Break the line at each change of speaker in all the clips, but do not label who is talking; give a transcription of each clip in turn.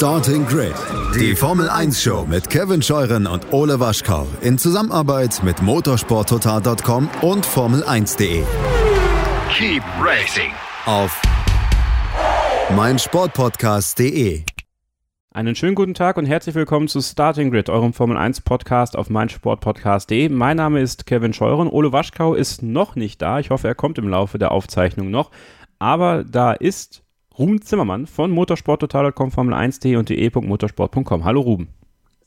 Starting Grid, die Formel 1 Show mit Kevin Scheuren und Ole Waschkau in Zusammenarbeit mit motorsporttotal.com und Formel1.de.
Keep racing
Auf meinsportpodcast.de.
Einen schönen guten Tag und herzlich willkommen zu Starting Grid, eurem Formel 1 Podcast auf meinsportpodcast.de. Mein Name ist Kevin Scheuren. Ole Waschkau ist noch nicht da. Ich hoffe, er kommt im Laufe der Aufzeichnung noch. Aber da ist Ruben Zimmermann von motorsporttotal.com, Formel1.de und de.motorsport.com. Hallo Ruben.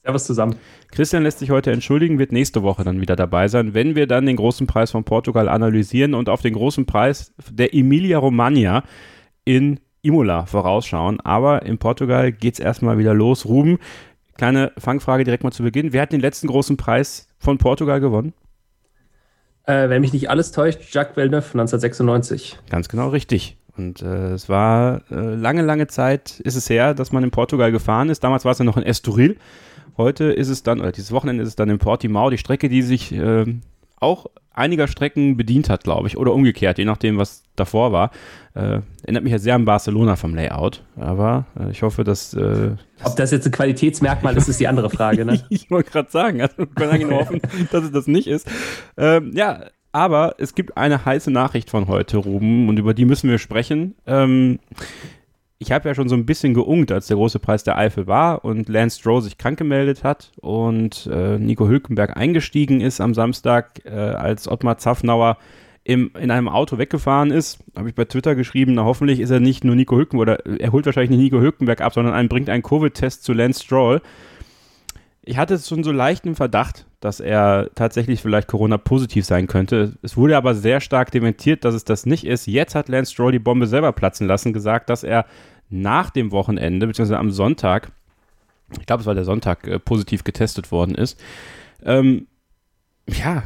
Servus zusammen.
Christian lässt sich heute entschuldigen, wird nächste Woche dann wieder dabei sein, wenn wir dann den großen Preis von Portugal analysieren und auf den großen Preis der Emilia Romagna in Imola vorausschauen. Aber in Portugal geht es erstmal wieder los. Ruben, kleine Fangfrage direkt mal zu Beginn. Wer hat den letzten großen Preis von Portugal gewonnen?
Äh, wenn mich nicht alles täuscht, Jacques Villeneuve 1996.
Ganz genau richtig. Und äh, es war äh, lange, lange Zeit ist es her, dass man in Portugal gefahren ist. Damals war es ja noch in Estoril. Heute ist es dann, oder dieses Wochenende ist es dann in Portimao, die Strecke, die sich äh, auch einiger Strecken bedient hat, glaube ich, oder umgekehrt, je nachdem, was davor war. Äh, erinnert mich ja sehr an Barcelona vom Layout, aber äh, ich hoffe, dass. Äh,
Ob das jetzt ein Qualitätsmerkmal ist, ist die andere Frage, ne?
ich wollte gerade sagen, also wir können eigentlich nur hoffen, dass es das nicht ist. Ähm, ja, aber es gibt eine heiße Nachricht von heute, Ruben, und über die müssen wir sprechen. Ähm, ich habe ja schon so ein bisschen geungt, als der große Preis der Eifel war und Lance Stroh sich krank gemeldet hat und äh, Nico Hülkenberg eingestiegen ist am Samstag, äh, als Ottmar Zaffnauer im, in einem Auto weggefahren ist, habe ich bei Twitter geschrieben, na hoffentlich ist er nicht nur Nico Hülkenberg, oder er holt wahrscheinlich nicht Nico Hülkenberg ab, sondern einen, bringt einen Covid-Test zu Lance Stroll. Ich hatte schon so leicht im Verdacht, dass er tatsächlich vielleicht Corona-positiv sein könnte. Es wurde aber sehr stark dementiert, dass es das nicht ist. Jetzt hat Lance Stroll die Bombe selber platzen lassen, gesagt, dass er nach dem Wochenende, beziehungsweise am Sonntag, ich glaube, es war der Sonntag, äh, positiv getestet worden ist. Ähm, ja,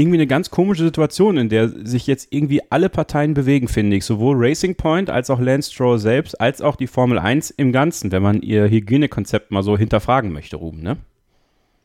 irgendwie eine ganz komische Situation, in der sich jetzt irgendwie alle Parteien bewegen, finde ich. Sowohl Racing Point als auch Lance Stroll selbst, als auch die Formel 1 im Ganzen, wenn man ihr Hygienekonzept mal so hinterfragen möchte, Ruben, ne?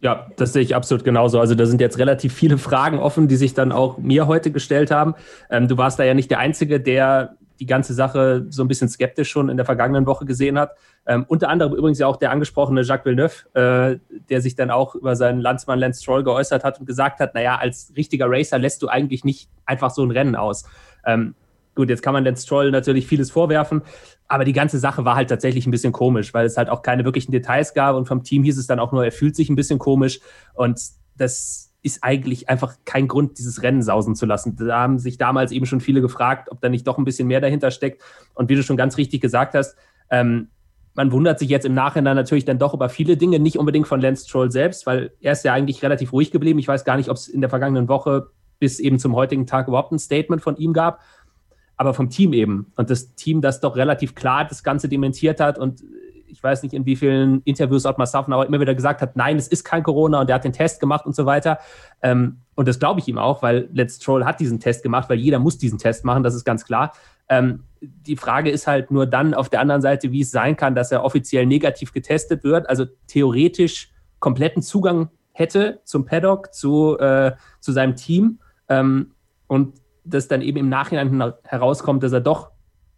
Ja, das sehe ich absolut genauso. Also da sind jetzt relativ viele Fragen offen, die sich dann auch mir heute gestellt haben. Ähm, du warst da ja nicht der Einzige, der die ganze Sache so ein bisschen skeptisch schon in der vergangenen Woche gesehen hat. Ähm, unter anderem übrigens ja auch der angesprochene Jacques Villeneuve, äh, der sich dann auch über seinen Landsmann Lance Stroll geäußert hat und gesagt hat, naja, als richtiger Racer lässt du eigentlich nicht einfach so ein Rennen aus. Ähm, gut, jetzt kann man Lance Stroll natürlich vieles vorwerfen, aber die ganze Sache war halt tatsächlich ein bisschen komisch, weil es halt auch keine wirklichen Details gab und vom Team hieß es dann auch nur, er fühlt sich ein bisschen komisch und das ist eigentlich einfach kein Grund, dieses Rennen sausen zu lassen. Da haben sich damals eben schon viele gefragt, ob da nicht doch ein bisschen mehr dahinter steckt. Und wie du schon ganz richtig gesagt hast, ähm, man wundert sich jetzt im Nachhinein natürlich dann doch über viele Dinge, nicht unbedingt von Lance Stroll selbst, weil er ist ja eigentlich relativ ruhig geblieben. Ich weiß gar nicht, ob es in der vergangenen Woche bis eben zum heutigen Tag überhaupt ein Statement von ihm gab, aber vom Team eben. Und das Team, das doch relativ klar das Ganze dementiert hat und ich weiß nicht, in wie vielen Interviews Ottmar Safnauer immer wieder gesagt hat, nein, es ist kein Corona und er hat den Test gemacht und so weiter. Ähm, und das glaube ich ihm auch, weil Let's Troll hat diesen Test gemacht, weil jeder muss diesen Test machen, das ist ganz klar. Ähm, die Frage ist halt nur dann auf der anderen Seite, wie es sein kann, dass er offiziell negativ getestet wird, also theoretisch kompletten Zugang hätte zum Paddock, zu, äh, zu seinem Team ähm, und das dann eben im Nachhinein herauskommt, dass er doch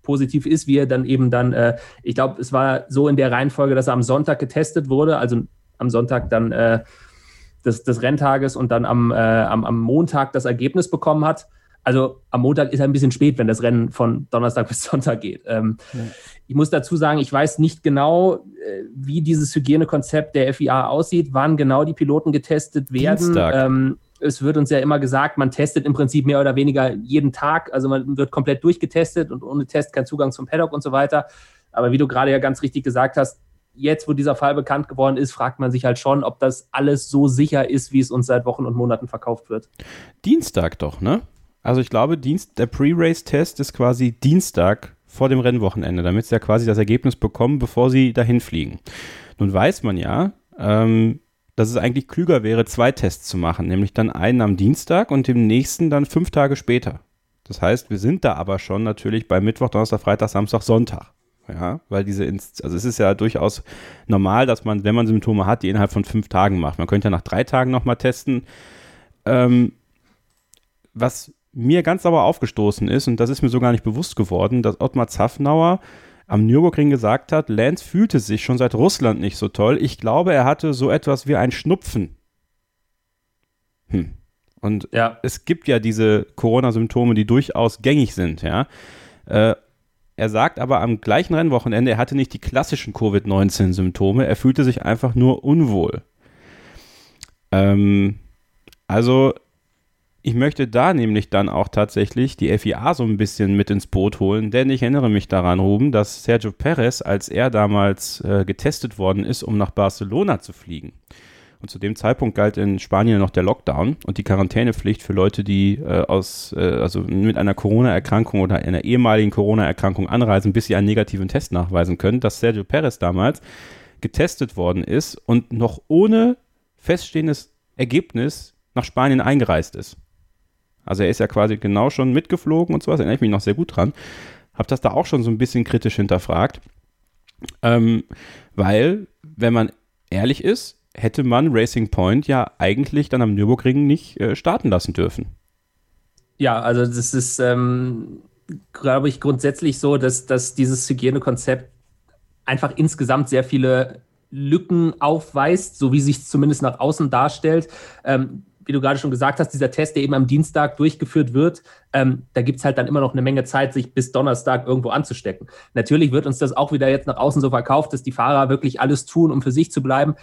positiv ist, wie er dann eben dann, äh, ich glaube, es war so in der Reihenfolge, dass er am Sonntag getestet wurde, also am Sonntag dann äh, des, des Renntages und dann am, äh, am, am Montag das Ergebnis bekommen hat. Also am Montag ist er ein bisschen spät, wenn das Rennen von Donnerstag bis Sonntag geht. Ähm, ja. Ich muss dazu sagen, ich weiß nicht genau, äh, wie dieses Hygienekonzept der FIA aussieht, wann genau die Piloten getestet werden. Ähm, es wird uns ja immer gesagt, man testet im Prinzip mehr oder weniger jeden Tag. Also man wird komplett durchgetestet und ohne Test kein Zugang zum Paddock und so weiter. Aber wie du gerade ja ganz richtig gesagt hast, jetzt, wo dieser Fall bekannt geworden ist, fragt man sich halt schon, ob das alles so sicher ist, wie es uns seit Wochen und Monaten verkauft wird.
Dienstag doch, ne? Also ich glaube, Dienst, der Pre-Race-Test ist quasi Dienstag vor dem Rennwochenende, damit sie ja quasi das Ergebnis bekommen, bevor sie dahin fliegen. Nun weiß man ja, ähm, dass es eigentlich klüger wäre, zwei Tests zu machen, nämlich dann einen am Dienstag und den nächsten dann fünf Tage später. Das heißt, wir sind da aber schon natürlich bei Mittwoch, Donnerstag, Freitag, Samstag, Sonntag. Ja, weil diese, also es ist ja durchaus normal, dass man, wenn man Symptome hat, die innerhalb von fünf Tagen macht. Man könnte ja nach drei Tagen nochmal testen. Ähm, was mir ganz sauber aufgestoßen ist, und das ist mir so gar nicht bewusst geworden, dass Ottmar Zaffnauer am Nürburgring gesagt hat, Lance fühlte sich schon seit Russland nicht so toll. Ich glaube, er hatte so etwas wie ein Schnupfen. Hm. Und ja. es gibt ja diese Corona-Symptome, die durchaus gängig sind, ja. Äh, er sagt aber am gleichen Rennwochenende, er hatte nicht die klassischen Covid-19-Symptome, er fühlte sich einfach nur unwohl. Ähm, also ich möchte da nämlich dann auch tatsächlich die FIA so ein bisschen mit ins Boot holen, denn ich erinnere mich daran, Ruben, dass Sergio Perez, als er damals äh, getestet worden ist, um nach Barcelona zu fliegen, und zu dem Zeitpunkt galt in Spanien noch der Lockdown und die Quarantänepflicht für Leute, die äh, aus, äh, also mit einer Corona-Erkrankung oder einer ehemaligen Corona-Erkrankung anreisen, bis sie einen negativen Test nachweisen können, dass Sergio Perez damals getestet worden ist und noch ohne feststehendes Ergebnis nach Spanien eingereist ist. Also er ist ja quasi genau schon mitgeflogen und sowas, erinnere ich mich noch sehr gut dran. Habe das da auch schon so ein bisschen kritisch hinterfragt. Ähm, weil, wenn man ehrlich ist, hätte man Racing Point ja eigentlich dann am Nürburgring nicht äh, starten lassen dürfen.
Ja, also das ist, ähm, glaube ich, grundsätzlich so, dass, dass dieses Hygienekonzept einfach insgesamt sehr viele Lücken aufweist, so wie sich zumindest nach außen darstellt. Ähm, wie du gerade schon gesagt hast, dieser Test, der eben am Dienstag durchgeführt wird, ähm, da gibt es halt dann immer noch eine Menge Zeit, sich bis Donnerstag irgendwo anzustecken. Natürlich wird uns das auch wieder jetzt nach außen so verkauft, dass die Fahrer wirklich alles tun, um für sich zu bleiben.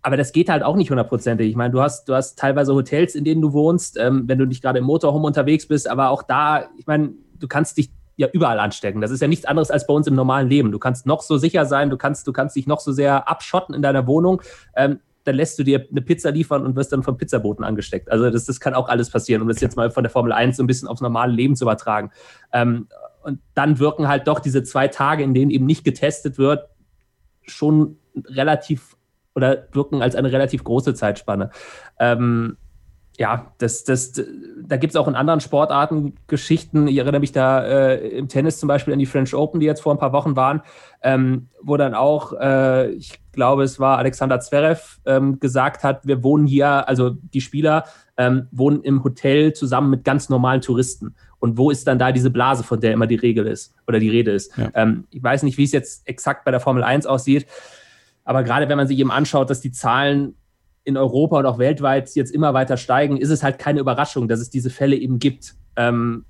Aber das geht halt auch nicht hundertprozentig. Ich meine, du hast, du hast teilweise Hotels, in denen du wohnst, ähm, wenn du nicht gerade im Motorhome unterwegs bist, aber auch da, ich meine, du kannst dich ja überall anstecken. Das ist ja nichts anderes als bei uns im normalen Leben. Du kannst noch so sicher sein, du kannst, du kannst dich noch so sehr abschotten in deiner Wohnung. Ähm, dann lässt du dir eine Pizza liefern und wirst dann vom Pizzaboten angesteckt. Also das, das kann auch alles passieren, um das jetzt mal von der Formel 1 so ein bisschen aufs normale Leben zu übertragen. Ähm, und dann wirken halt doch diese zwei Tage, in denen eben nicht getestet wird, schon relativ oder wirken als eine relativ große Zeitspanne. Ähm, ja, das, das, da gibt es auch in anderen Sportarten Geschichten. Ich erinnere mich da äh, im Tennis zum Beispiel an die French Open, die jetzt vor ein paar Wochen waren, ähm, wo dann auch, äh, ich glaube, es war Alexander Zverev, ähm, gesagt hat, wir wohnen hier, also die Spieler ähm, wohnen im Hotel zusammen mit ganz normalen Touristen. Und wo ist dann da diese Blase, von der immer die Regel ist oder die Rede ist? Ja. Ähm, ich weiß nicht, wie es jetzt exakt bei der Formel 1 aussieht. Aber gerade wenn man sich eben anschaut, dass die Zahlen in Europa und auch weltweit jetzt immer weiter steigen, ist es halt keine Überraschung, dass es diese Fälle eben gibt. Ähm,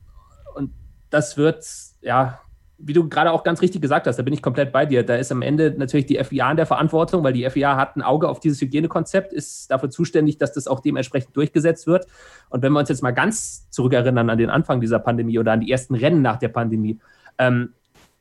und das wird, ja, wie du gerade auch ganz richtig gesagt hast, da bin ich komplett bei dir. Da ist am Ende natürlich die FIA in der Verantwortung, weil die FIA hat ein Auge auf dieses Hygienekonzept, ist dafür zuständig, dass das auch dementsprechend durchgesetzt wird. Und wenn wir uns jetzt mal ganz zurückerinnern an den Anfang dieser Pandemie oder an die ersten Rennen nach der Pandemie, ähm,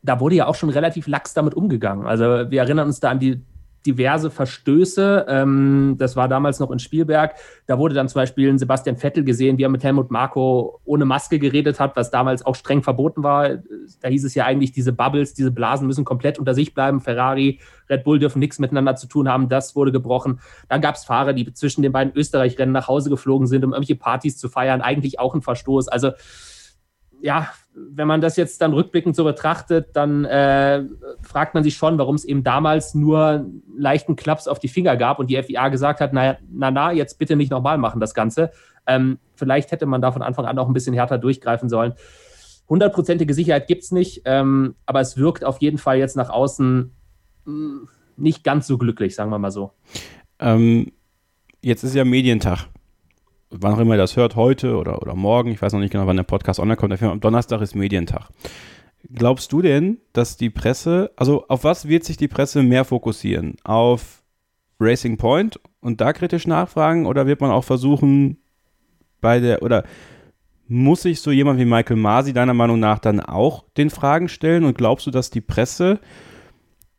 da wurde ja auch schon relativ lax damit umgegangen. Also wir erinnern uns da an die diverse Verstöße. Ähm, das war damals noch in Spielberg. Da wurde dann zum Beispiel ein Sebastian Vettel gesehen, wie er mit Helmut Marko ohne Maske geredet hat, was damals auch streng verboten war. Da hieß es ja eigentlich, diese Bubbles, diese Blasen müssen komplett unter sich bleiben. Ferrari, Red Bull dürfen nichts miteinander zu tun haben. Das wurde gebrochen. Dann gab es Fahrer, die zwischen den beiden Österreich-Rennen nach Hause geflogen sind, um irgendwelche Partys zu feiern. Eigentlich auch ein Verstoß. Also ja, wenn man das jetzt dann rückblickend so betrachtet, dann äh, fragt man sich schon, warum es eben damals nur leichten Klaps auf die Finger gab und die FIA gesagt hat, na, na, na jetzt bitte nicht nochmal machen das Ganze. Ähm, vielleicht hätte man da von Anfang an auch ein bisschen härter durchgreifen sollen. Hundertprozentige Sicherheit gibt es nicht, ähm, aber es wirkt auf jeden Fall jetzt nach außen mh, hm, nicht ganz so glücklich, sagen wir mal so.
Ähm, jetzt ist ja Medientag wann auch immer ihr das hört, heute oder, oder morgen, ich weiß noch nicht genau, wann der Podcast online kommt, am Donnerstag ist Medientag. Glaubst du denn, dass die Presse, also auf was wird sich die Presse mehr fokussieren? Auf Racing Point und da kritisch nachfragen oder wird man auch versuchen, bei der, oder muss sich so jemand wie Michael Masi deiner Meinung nach dann auch den Fragen stellen und glaubst du, dass die Presse,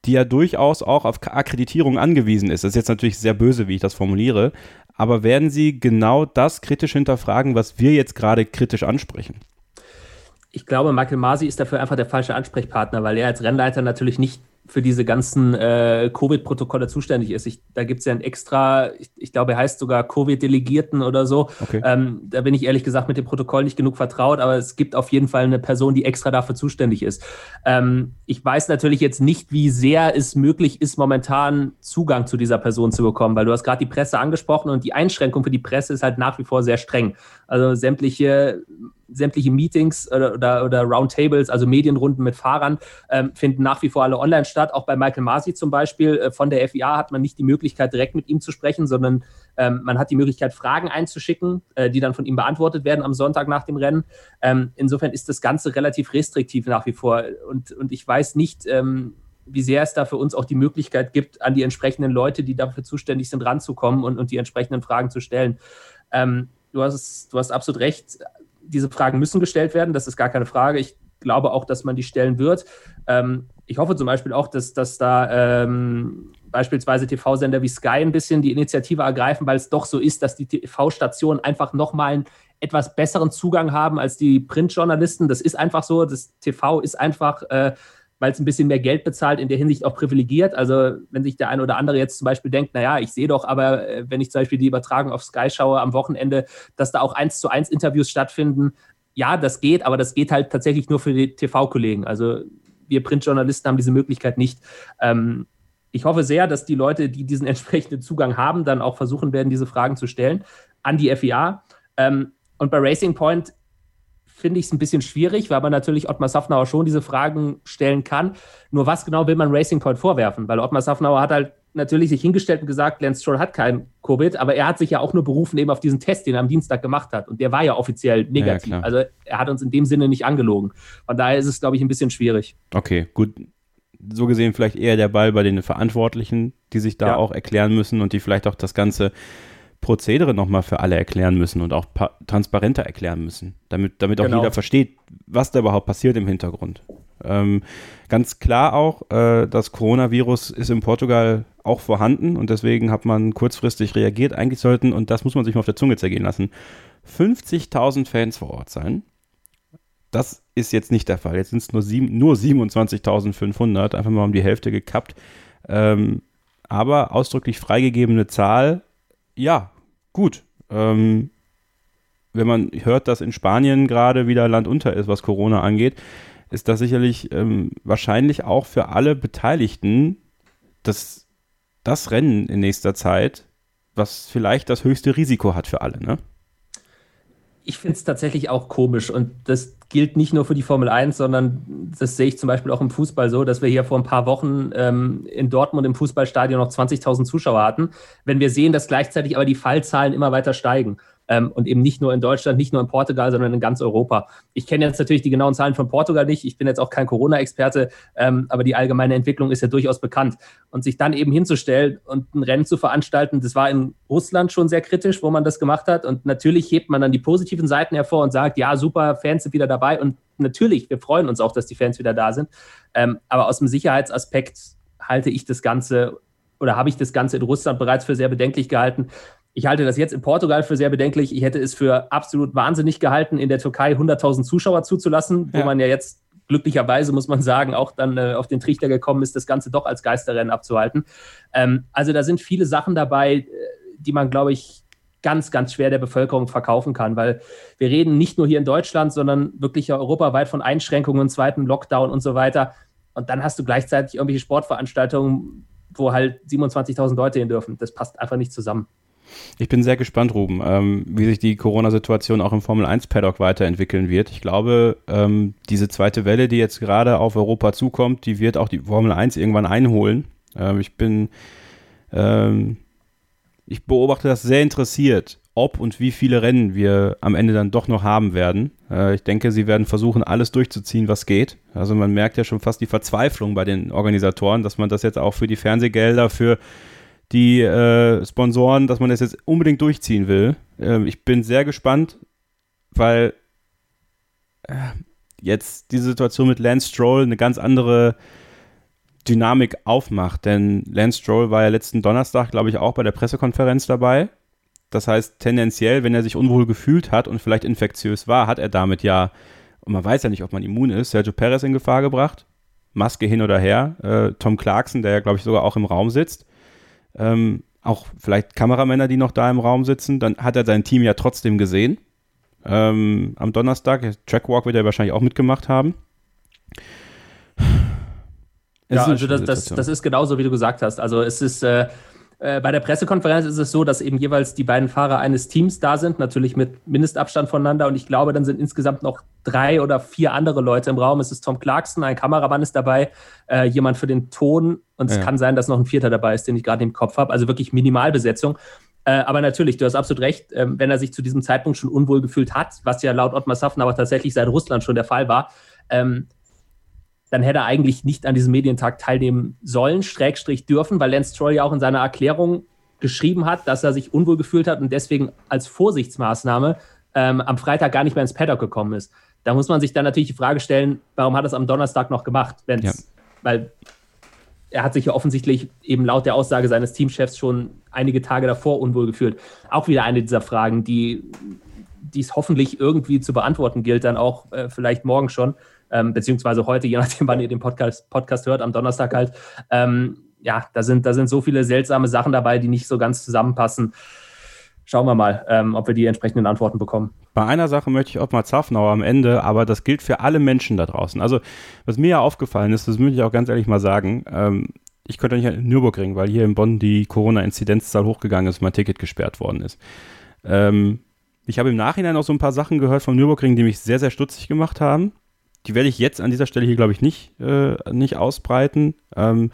die ja durchaus auch auf Akkreditierung angewiesen ist, das ist jetzt natürlich sehr böse, wie ich das formuliere, aber werden Sie genau das kritisch hinterfragen, was wir jetzt gerade kritisch ansprechen?
Ich glaube, Michael Masi ist dafür einfach der falsche Ansprechpartner, weil er als Rennleiter natürlich nicht für diese ganzen äh, Covid-Protokolle zuständig ist. Ich, da gibt es ja ein extra, ich, ich, glaube, er heißt sogar Covid-Delegierten oder so. Okay. Ähm, da bin ich ehrlich gesagt mit dem Protokoll nicht genug vertraut, aber es gibt auf jeden Fall eine Person, die extra dafür zuständig ist. Ähm, ich weiß natürlich jetzt nicht, wie sehr es möglich ist, momentan Zugang zu dieser Person zu bekommen, weil du hast gerade die Presse angesprochen und die Einschränkung für die Presse ist halt nach wie vor sehr streng. Also sämtliche sämtliche Meetings oder, oder, oder Roundtables, also Medienrunden mit Fahrern, ähm, finden nach wie vor alle online statt. Auch bei Michael Masi zum Beispiel äh, von der FIA hat man nicht die Möglichkeit, direkt mit ihm zu sprechen, sondern ähm, man hat die Möglichkeit, Fragen einzuschicken, äh, die dann von ihm beantwortet werden am Sonntag nach dem Rennen. Ähm, insofern ist das Ganze relativ restriktiv nach wie vor. Und, und ich weiß nicht, ähm, wie sehr es da für uns auch die Möglichkeit gibt, an die entsprechenden Leute, die dafür zuständig sind, ranzukommen und, und die entsprechenden Fragen zu stellen. Ähm, du, hast, du hast absolut recht, diese Fragen müssen gestellt werden, das ist gar keine Frage. Ich glaube auch, dass man die stellen wird. Ähm, ich hoffe zum Beispiel auch, dass, dass da ähm, beispielsweise TV-Sender wie Sky ein bisschen die Initiative ergreifen, weil es doch so ist, dass die TV-Stationen einfach nochmal einen etwas besseren Zugang haben als die Printjournalisten. Das ist einfach so. Das TV ist einfach äh, weil es ein bisschen mehr Geld bezahlt, in der Hinsicht auch privilegiert. Also wenn sich der eine oder andere jetzt zum Beispiel denkt, naja, ich sehe doch, aber äh, wenn ich zum Beispiel die Übertragung auf Sky schaue am Wochenende, dass da auch eins zu eins Interviews stattfinden, ja, das geht, aber das geht halt tatsächlich nur für die TV-Kollegen. Also wir Printjournalisten haben diese Möglichkeit nicht. Ähm, ich hoffe sehr, dass die Leute, die diesen entsprechenden Zugang haben, dann auch versuchen werden, diese Fragen zu stellen an die FIA. Ähm, und bei Racing Point finde ich es ein bisschen schwierig, weil man natürlich Ottmar Safnauer schon diese Fragen stellen kann. Nur was genau will man Racing Point vorwerfen? Weil Ottmar Safnauer hat halt natürlich sich hingestellt und gesagt, Lance Stroll hat kein Covid, aber er hat sich ja auch nur berufen eben auf diesen Test, den er am Dienstag gemacht hat. Und der war ja offiziell negativ. Ja, also er hat uns in dem Sinne nicht angelogen. Von daher ist es, glaube ich, ein bisschen schwierig.
Okay, gut. So gesehen vielleicht eher der Ball bei den Verantwortlichen, die sich da ja. auch erklären müssen und die vielleicht auch das Ganze Prozedere nochmal für alle erklären müssen und auch transparenter erklären müssen, damit, damit auch genau. jeder versteht, was da überhaupt passiert im Hintergrund. Ähm, ganz klar auch, äh, das Coronavirus ist in Portugal auch vorhanden und deswegen hat man kurzfristig reagiert. Eigentlich sollten, und das muss man sich mal auf der Zunge zergehen lassen, 50.000 Fans vor Ort sein. Das ist jetzt nicht der Fall. Jetzt sind es nur, nur 27.500, einfach mal um die Hälfte gekappt. Ähm, aber ausdrücklich freigegebene Zahl ja, gut. Ähm, wenn man hört, dass in Spanien gerade wieder Land unter ist, was Corona angeht, ist das sicherlich ähm, wahrscheinlich auch für alle Beteiligten das, das Rennen in nächster Zeit, was vielleicht das höchste Risiko hat für alle, ne?
Ich finde es tatsächlich auch komisch und das gilt nicht nur für die Formel 1, sondern das sehe ich zum Beispiel auch im Fußball so, dass wir hier vor ein paar Wochen ähm, in Dortmund im Fußballstadion noch 20.000 Zuschauer hatten. Wenn wir sehen, dass gleichzeitig aber die Fallzahlen immer weiter steigen ähm, und eben nicht nur in Deutschland, nicht nur in Portugal, sondern in ganz Europa. Ich kenne jetzt natürlich die genauen Zahlen von Portugal nicht. Ich bin jetzt auch kein Corona-Experte, ähm, aber die allgemeine Entwicklung ist ja durchaus bekannt. Und sich dann eben hinzustellen und ein Rennen zu veranstalten, das war in Russland schon sehr kritisch, wo man das gemacht hat. Und natürlich hebt man dann die positiven Seiten hervor und sagt, ja, super, Fans sind wieder dabei. Und natürlich, wir freuen uns auch, dass die Fans wieder da sind. Ähm, aber aus dem Sicherheitsaspekt halte ich das Ganze oder habe ich das Ganze in Russland bereits für sehr bedenklich gehalten. Ich halte das jetzt in Portugal für sehr bedenklich. Ich hätte es für absolut wahnsinnig gehalten, in der Türkei 100.000 Zuschauer zuzulassen, ja. wo man ja jetzt glücklicherweise, muss man sagen, auch dann äh, auf den Trichter gekommen ist, das Ganze doch als Geisterrennen abzuhalten. Ähm, also da sind viele Sachen dabei, äh, die man, glaube ich, ganz, ganz schwer der Bevölkerung verkaufen kann, weil wir reden nicht nur hier in Deutschland, sondern wirklich ja europaweit von Einschränkungen, zweiten Lockdown und so weiter. Und dann hast du gleichzeitig irgendwelche Sportveranstaltungen, wo halt 27.000 Leute hin dürfen. Das passt einfach nicht zusammen.
Ich bin sehr gespannt, Ruben, ähm, wie sich die Corona-Situation auch im Formel 1-Paddock weiterentwickeln wird. Ich glaube, ähm, diese zweite Welle, die jetzt gerade auf Europa zukommt, die wird auch die Formel 1 irgendwann einholen. Ähm, ich bin, ähm, ich beobachte das sehr interessiert, ob und wie viele Rennen wir am Ende dann doch noch haben werden. Äh, ich denke, sie werden versuchen, alles durchzuziehen, was geht. Also man merkt ja schon fast die Verzweiflung bei den Organisatoren, dass man das jetzt auch für die Fernsehgelder, für die äh, Sponsoren, dass man das jetzt unbedingt durchziehen will. Ähm, ich bin sehr gespannt, weil äh, jetzt diese Situation mit Lance Stroll eine ganz andere Dynamik aufmacht. Denn Lance Stroll war ja letzten Donnerstag, glaube ich, auch bei der Pressekonferenz dabei. Das heißt, tendenziell, wenn er sich unwohl gefühlt hat und vielleicht infektiös war, hat er damit ja, und man weiß ja nicht, ob man immun ist, Sergio Perez in Gefahr gebracht. Maske hin oder her. Äh, Tom Clarkson, der ja, glaube ich, sogar auch im Raum sitzt ähm, auch vielleicht Kameramänner, die noch da im Raum sitzen, dann hat er sein Team ja trotzdem gesehen. Ähm, am Donnerstag, Trackwalk wird er wahrscheinlich auch mitgemacht haben.
Es ja, also das, das, das, ist genauso, wie du gesagt hast. Also es ist, äh, Äh, bei der Pressekonferenz ist es so, dass eben jeweils die beiden Fahrer eines Teams da sind, natürlich mit Mindestabstand voneinander. Und ich glaube, dann sind insgesamt noch drei oder vier andere Leute im Raum. Es ist Tom Clarkson, ein Kameramann ist dabei, äh, jemand für den Ton. Und es ja. kann sein, dass noch ein Vierter dabei ist, den ich gerade im Kopf habe. Also wirklich Minimalbesetzung. Äh, aber natürlich, du hast absolut recht, ähm, wenn er sich zu diesem Zeitpunkt schon unwohl gefühlt hat, was ja laut Ottmar Safner aber tatsächlich seit Russland schon der Fall war, ähm, dann hätte er eigentlich nicht an diesem Medientag teilnehmen sollen, Schrägstrich dürfen, weil Lance Troy ja auch in seiner Erklärung geschrieben hat, dass er sich unwohl gefühlt hat und deswegen als Vorsichtsmaßnahme ähm, am Freitag gar nicht mehr ins Paddock gekommen ist. Da muss man sich dann natürlich die Frage stellen, warum hat er es am Donnerstag noch gemacht? Ja. Weil er hat sich ja offensichtlich eben laut der Aussage seines Teamchefs schon einige Tage davor unwohl gefühlt. Auch wieder eine dieser Fragen, die es hoffentlich irgendwie zu beantworten gilt, dann auch äh, vielleicht morgen schon ähm, beziehungsweise heute, je nachdem, wann ihr den Podcast, Podcast hört, am Donnerstag halt. Ähm, ja, da sind, da sind so viele seltsame Sachen dabei, die nicht so ganz zusammenpassen. Schauen wir mal, ähm, ob wir die entsprechenden Antworten bekommen.
Bei einer Sache möchte ich auch mal Zafnauer am Ende, aber das gilt für alle Menschen da draußen. Also, was mir ja aufgefallen ist, das möchte ich auch ganz ehrlich mal sagen, ähm, ich könnte nicht in Nürburgring, weil hier in Bonn die Corona-Inzidenzzahl hochgegangen ist, mein Ticket gesperrt worden ist. Ähm, ich habe im Nachhinein auch so ein paar Sachen gehört vom Nürburgring, die mich sehr, sehr stutzig gemacht haben die werde ich jetzt an dieser Stelle hier, glaube ich, nicht, äh, nicht ausbreiten. Ähm,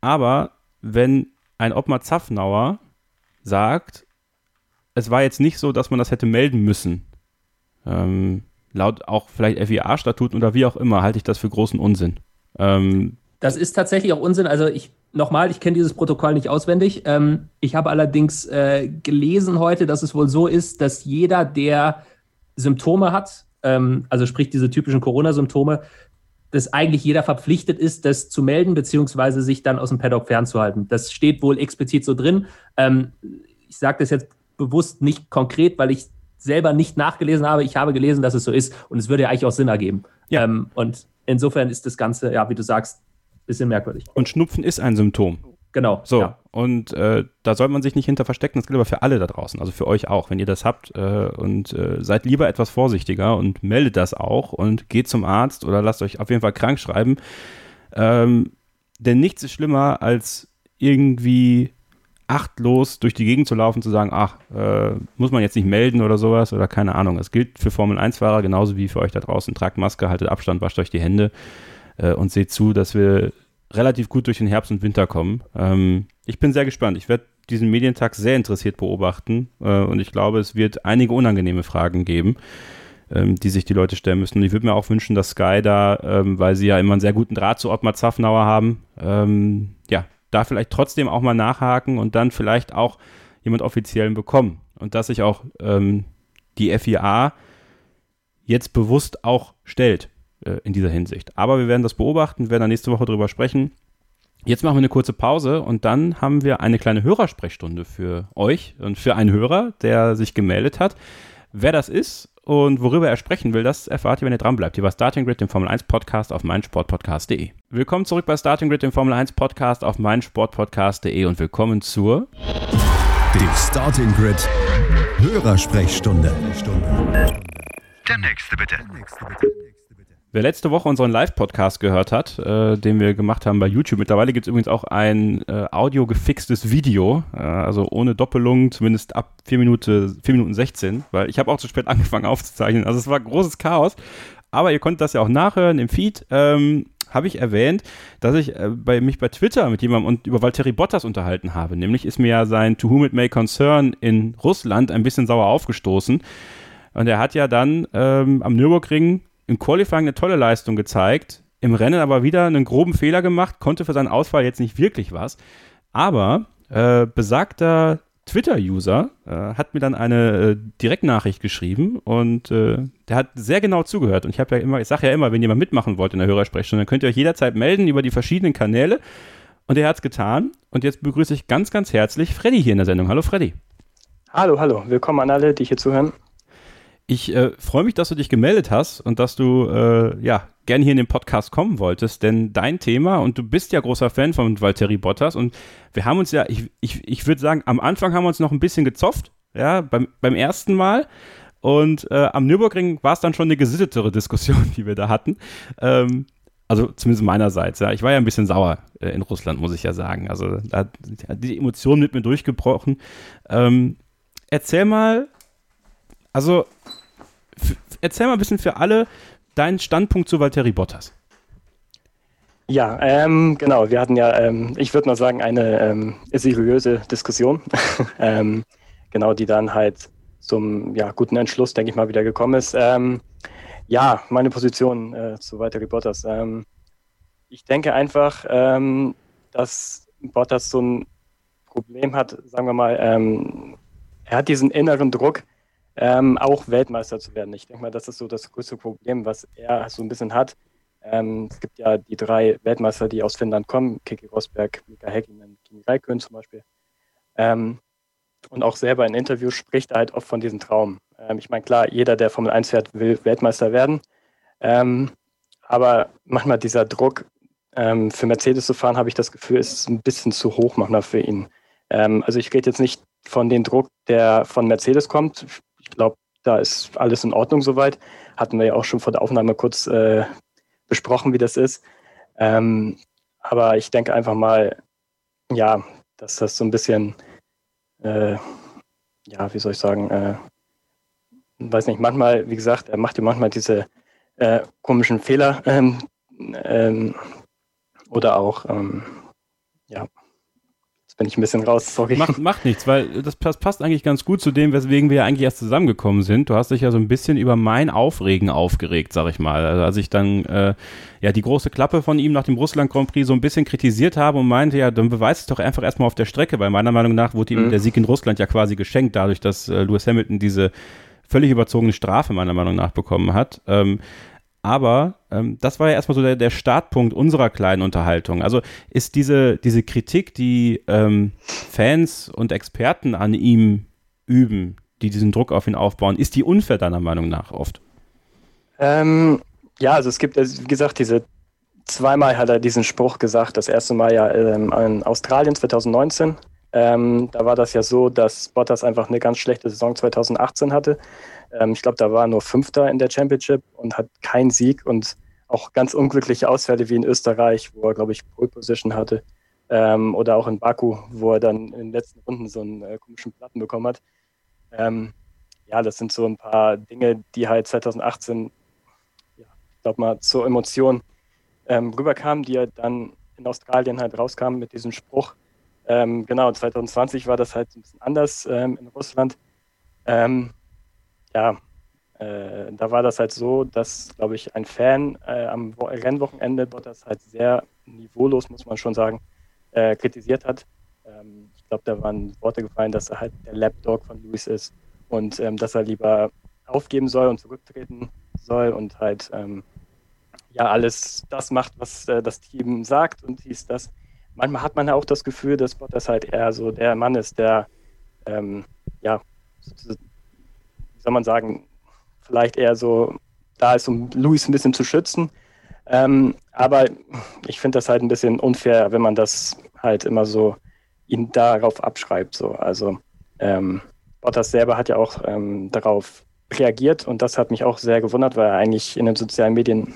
aber wenn ein Obmar Zaffnauer sagt, es war jetzt nicht so, dass man das hätte melden müssen, ähm, laut auch vielleicht FIA-Statuten oder wie auch immer, halte ich das für großen Unsinn.
Ähm, das ist tatsächlich auch Unsinn. Also ich nochmal, ich kenne dieses Protokoll nicht auswendig. Ähm, ich habe allerdings äh, gelesen heute, dass es wohl so ist, dass jeder, der Symptome hat, ähm, also sprich diese typischen Corona-Symptome, dass eigentlich jeder verpflichtet ist, das zu melden, beziehungsweise sich dann aus dem Paddock fernzuhalten. Das steht wohl explizit so drin. Ähm, ich sage das jetzt bewusst nicht konkret, weil ich selber nicht nachgelesen habe. Ich habe gelesen, dass es so ist und es würde ja eigentlich auch Sinn ergeben. Ja. Ähm, und insofern ist das Ganze, ja, wie du sagst, ein bisschen merkwürdig.
Und Schnupfen ist ein Symptom.
Genau.
So, ja. und äh, da soll man sich nicht hinter verstecken. Das gilt aber für alle da draußen, also für euch auch, wenn ihr das habt. Äh, und äh, seid lieber etwas vorsichtiger und meldet das auch und geht zum Arzt oder lasst euch auf jeden Fall krank schreiben. Ähm, denn nichts ist schlimmer, als irgendwie achtlos durch die Gegend zu laufen, zu sagen, ach, äh, muss man jetzt nicht melden oder sowas oder keine Ahnung. Es gilt für Formel-1-Fahrer genauso wie für euch da draußen. Tragt Maske, haltet Abstand, wascht euch die Hände äh, und seht zu, dass wir relativ gut durch den Herbst und Winter kommen. Ähm, ich bin sehr gespannt. Ich werde diesen Medientag sehr interessiert beobachten äh, und ich glaube, es wird einige unangenehme Fragen geben, ähm, die sich die Leute stellen müssen. Und ich würde mir auch wünschen, dass Sky da, ähm, weil sie ja immer einen sehr guten Draht zu Ottmar Zaffnauer haben, ähm, ja, da vielleicht trotzdem auch mal nachhaken und dann vielleicht auch jemand Offiziellen bekommen. Und dass sich auch ähm, die FIA jetzt bewusst auch stellt äh, in dieser Hinsicht. Aber wir werden das beobachten, werden dann nächste Woche darüber sprechen. Jetzt machen wir eine kurze Pause und dann haben wir eine kleine Hörersprechstunde für euch und für einen Hörer, der sich gemeldet hat. Wer das ist und worüber er sprechen will, das erfahrt ihr, wenn ihr dran bleibt. Hier war Starting Grid, dem Formel 1 Podcast auf meinsportpodcast.de. Willkommen zurück bei Starting Grid, dem Formel 1 Podcast auf meinsportpodcast.de und willkommen zur
Die Starting Grid Hörersprechstunde.
Der nächste bitte. Der nächste bitte.
Wer letzte Woche unseren Live-Podcast gehört hat, äh, den wir gemacht haben bei YouTube, mittlerweile gibt es übrigens auch ein äh, audio gefixtes Video, äh, also ohne Doppelung, zumindest ab 4 Minuten, 4 Minuten 16, weil ich habe auch zu spät angefangen aufzuzeichnen. Also es war großes Chaos. Aber ihr konntet das ja auch nachhören im Feed. Ähm, habe ich erwähnt, dass ich äh, bei, mich bei Twitter mit jemandem und über Valtteri Bottas unterhalten habe. Nämlich ist mir ja sein To Whom It May Concern in Russland ein bisschen sauer aufgestoßen. Und er hat ja dann ähm, am Nürburgring im Qualifying eine tolle Leistung gezeigt, im Rennen aber wieder einen groben Fehler gemacht, konnte für seinen Ausfall jetzt nicht wirklich was. Aber äh, besagter Twitter-User äh, hat mir dann eine äh, Direktnachricht geschrieben und äh, der hat sehr genau zugehört. Und ich habe ja immer, ich sage ja immer, wenn mal mitmachen wollt in der Hörersprechstunde, dann könnt ihr euch jederzeit melden über die verschiedenen Kanäle. Und er hat es getan. Und jetzt begrüße ich ganz, ganz herzlich Freddy hier in der Sendung. Hallo Freddy.
Hallo, hallo. Willkommen an alle, die hier zuhören.
Ich äh, freue mich, dass du dich gemeldet hast und dass du äh, ja gerne hier in den Podcast kommen wolltest, denn dein Thema und du bist ja großer Fan von Valtteri Bottas und wir haben uns ja, ich, ich, ich würde sagen, am Anfang haben wir uns noch ein bisschen gezofft, ja, beim, beim ersten Mal und äh, am Nürburgring war es dann schon eine gesittetere Diskussion, die wir da hatten. Ähm, Also zumindest meinerseits. Ja. Ich war ja ein bisschen sauer äh, in Russland, muss ich ja sagen. Also da hat die Emotionen mit mir durchgebrochen. Ähm, erzähl mal, also erzähl mal ein bisschen für alle deinen Standpunkt zu Valtteri Bottas.
Ja, ähm, genau. Wir hatten ja, ähm, ich würde mal sagen, eine ähm, seriöse Diskussion, ähm, genau, die dann halt zum ja, guten Entschluss, denke ich mal, wieder gekommen ist. Ähm, ja, meine Position äh, zu Valtteri Bottas. Ähm, ich denke einfach, dass Bottas so ein Problem hat, sagen wir mal, er hat diesen inneren Druck, ähm, auch Weltmeister zu werden. Ich denke mal, das ist so das größte Problem, was er so ein bisschen hat. Ähm, es gibt ja die drei Weltmeister, die aus Finnland kommen, Kiki Rosberg, Mika Häkkinen, Kimi Räikkönen zum Beispiel. Ähm, und auch selber in Interviews spricht er halt oft von diesem Traum. Ähm, ich meine, klar, jeder, der Formel 1 fährt, will Weltmeister werden. Ähm, aber manchmal dieser Druck, ähm, für Mercedes zu fahren, habe ich das Gefühl, ist ein bisschen zu hoch manchmal für ihn. Also ich rede jetzt nicht von dem Druck, der von Mercedes kommt. Ich glaube, da ist alles in Ordnung soweit. Hatten wir ja auch schon vor der Aufnahme kurz äh, besprochen, wie das ist. Ähm, aber ich denke einfach mal, ja, dass das so ein bisschen, äh, ja, wie soll ich sagen, äh, weiß nicht, manchmal, wie gesagt, er macht ja manchmal diese äh, komischen Fehler ähm, ähm, oder auch, ähm, ja, Jetzt bin ich ein bisschen raus, sorry.
Macht, macht nichts, weil das, das, passt eigentlich ganz gut zu dem, weswegen wir ja eigentlich erst zusammengekommen sind. Du hast dich ja so ein bisschen über mein Aufregen aufgeregt, sag ich mal. Also als ich dann äh, ja die große Klappe von ihm nach dem Russland Grand Prix so ein bisschen kritisiert habe und meinte, ja, dann beweist es doch einfach erstmal auf der Strecke, weil meiner Meinung nach wurde ihm mhm. der Sieg in Russland ja quasi geschenkt, dadurch, dass äh, Lewis Hamilton diese völlig überzogene Strafe meiner Meinung nach bekommen hat. Ähm, aber ähm, das war ja erstmal so der, der Startpunkt unserer kleinen Unterhaltung. Also ist diese, diese Kritik, die ähm, Fans und Experten an ihm üben, die diesen Druck auf ihn aufbauen, ist die unfair deiner Meinung nach oft?
Ähm, ja, also es gibt, also wie gesagt, diese zweimal hat er diesen Spruch gesagt. Das erste Mal ja ähm, in Australien 2019. Ähm, da war das ja so, dass Bottas einfach eine ganz schlechte Saison 2018 hatte ähm, ich glaube, da war er nur Fünfter in der Championship und hat keinen Sieg und auch ganz unglückliche Ausfälle wie in Österreich, wo er, glaube ich, Pole Position hatte. Ähm, oder auch in Baku, wo er dann in den letzten Runden so einen äh, komischen Platten bekommen hat. Ähm, ja, das sind so ein paar Dinge, die halt 2018, ja, ich glaube mal, zur Emotion ähm, rüberkamen, die er dann in Australien halt rauskam mit diesem Spruch. Ähm, genau, 2020 war das halt ein bisschen anders ähm, in Russland. Ähm, ja, äh, da war das halt so, dass, glaube ich, ein Fan äh, am Rennwochenende Bottas halt sehr niveaulos, muss man schon sagen, äh, kritisiert hat. Ähm, ich glaube, da waren Worte gefallen, dass er halt der Lapdog von Lewis ist und ähm, dass er lieber aufgeben soll und zurücktreten soll und halt ähm, ja alles das macht, was äh, das Team sagt und hieß das. Manchmal hat man ja auch das Gefühl, dass Bottas halt eher so der Mann ist, der ähm, ja soll man sagen, vielleicht eher so da ist, um Luis ein bisschen zu schützen. Ähm, aber ich finde das halt ein bisschen unfair, wenn man das halt immer so ihn darauf abschreibt. So. Also ähm, Bottas selber hat ja auch ähm, darauf reagiert und das hat mich auch sehr gewundert, weil er eigentlich in den sozialen Medien,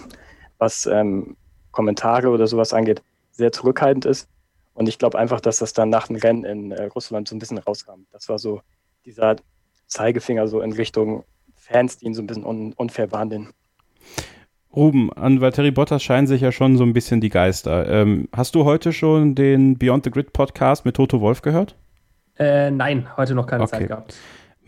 was ähm, Kommentare oder sowas angeht, sehr zurückhaltend ist. Und ich glaube einfach, dass das dann nach dem Rennen in äh, Russland so ein bisschen rauskam. Das war so dieser Zeigefinger so in Richtung Fans, die ihn so ein bisschen un unfair behandeln.
Ruben, an Valtteri Bottas scheinen sich ja schon so ein bisschen die Geister. Ähm, hast du heute schon den Beyond the Grid Podcast mit Toto Wolf gehört?
Äh, nein, heute noch keine okay. Zeit gehabt.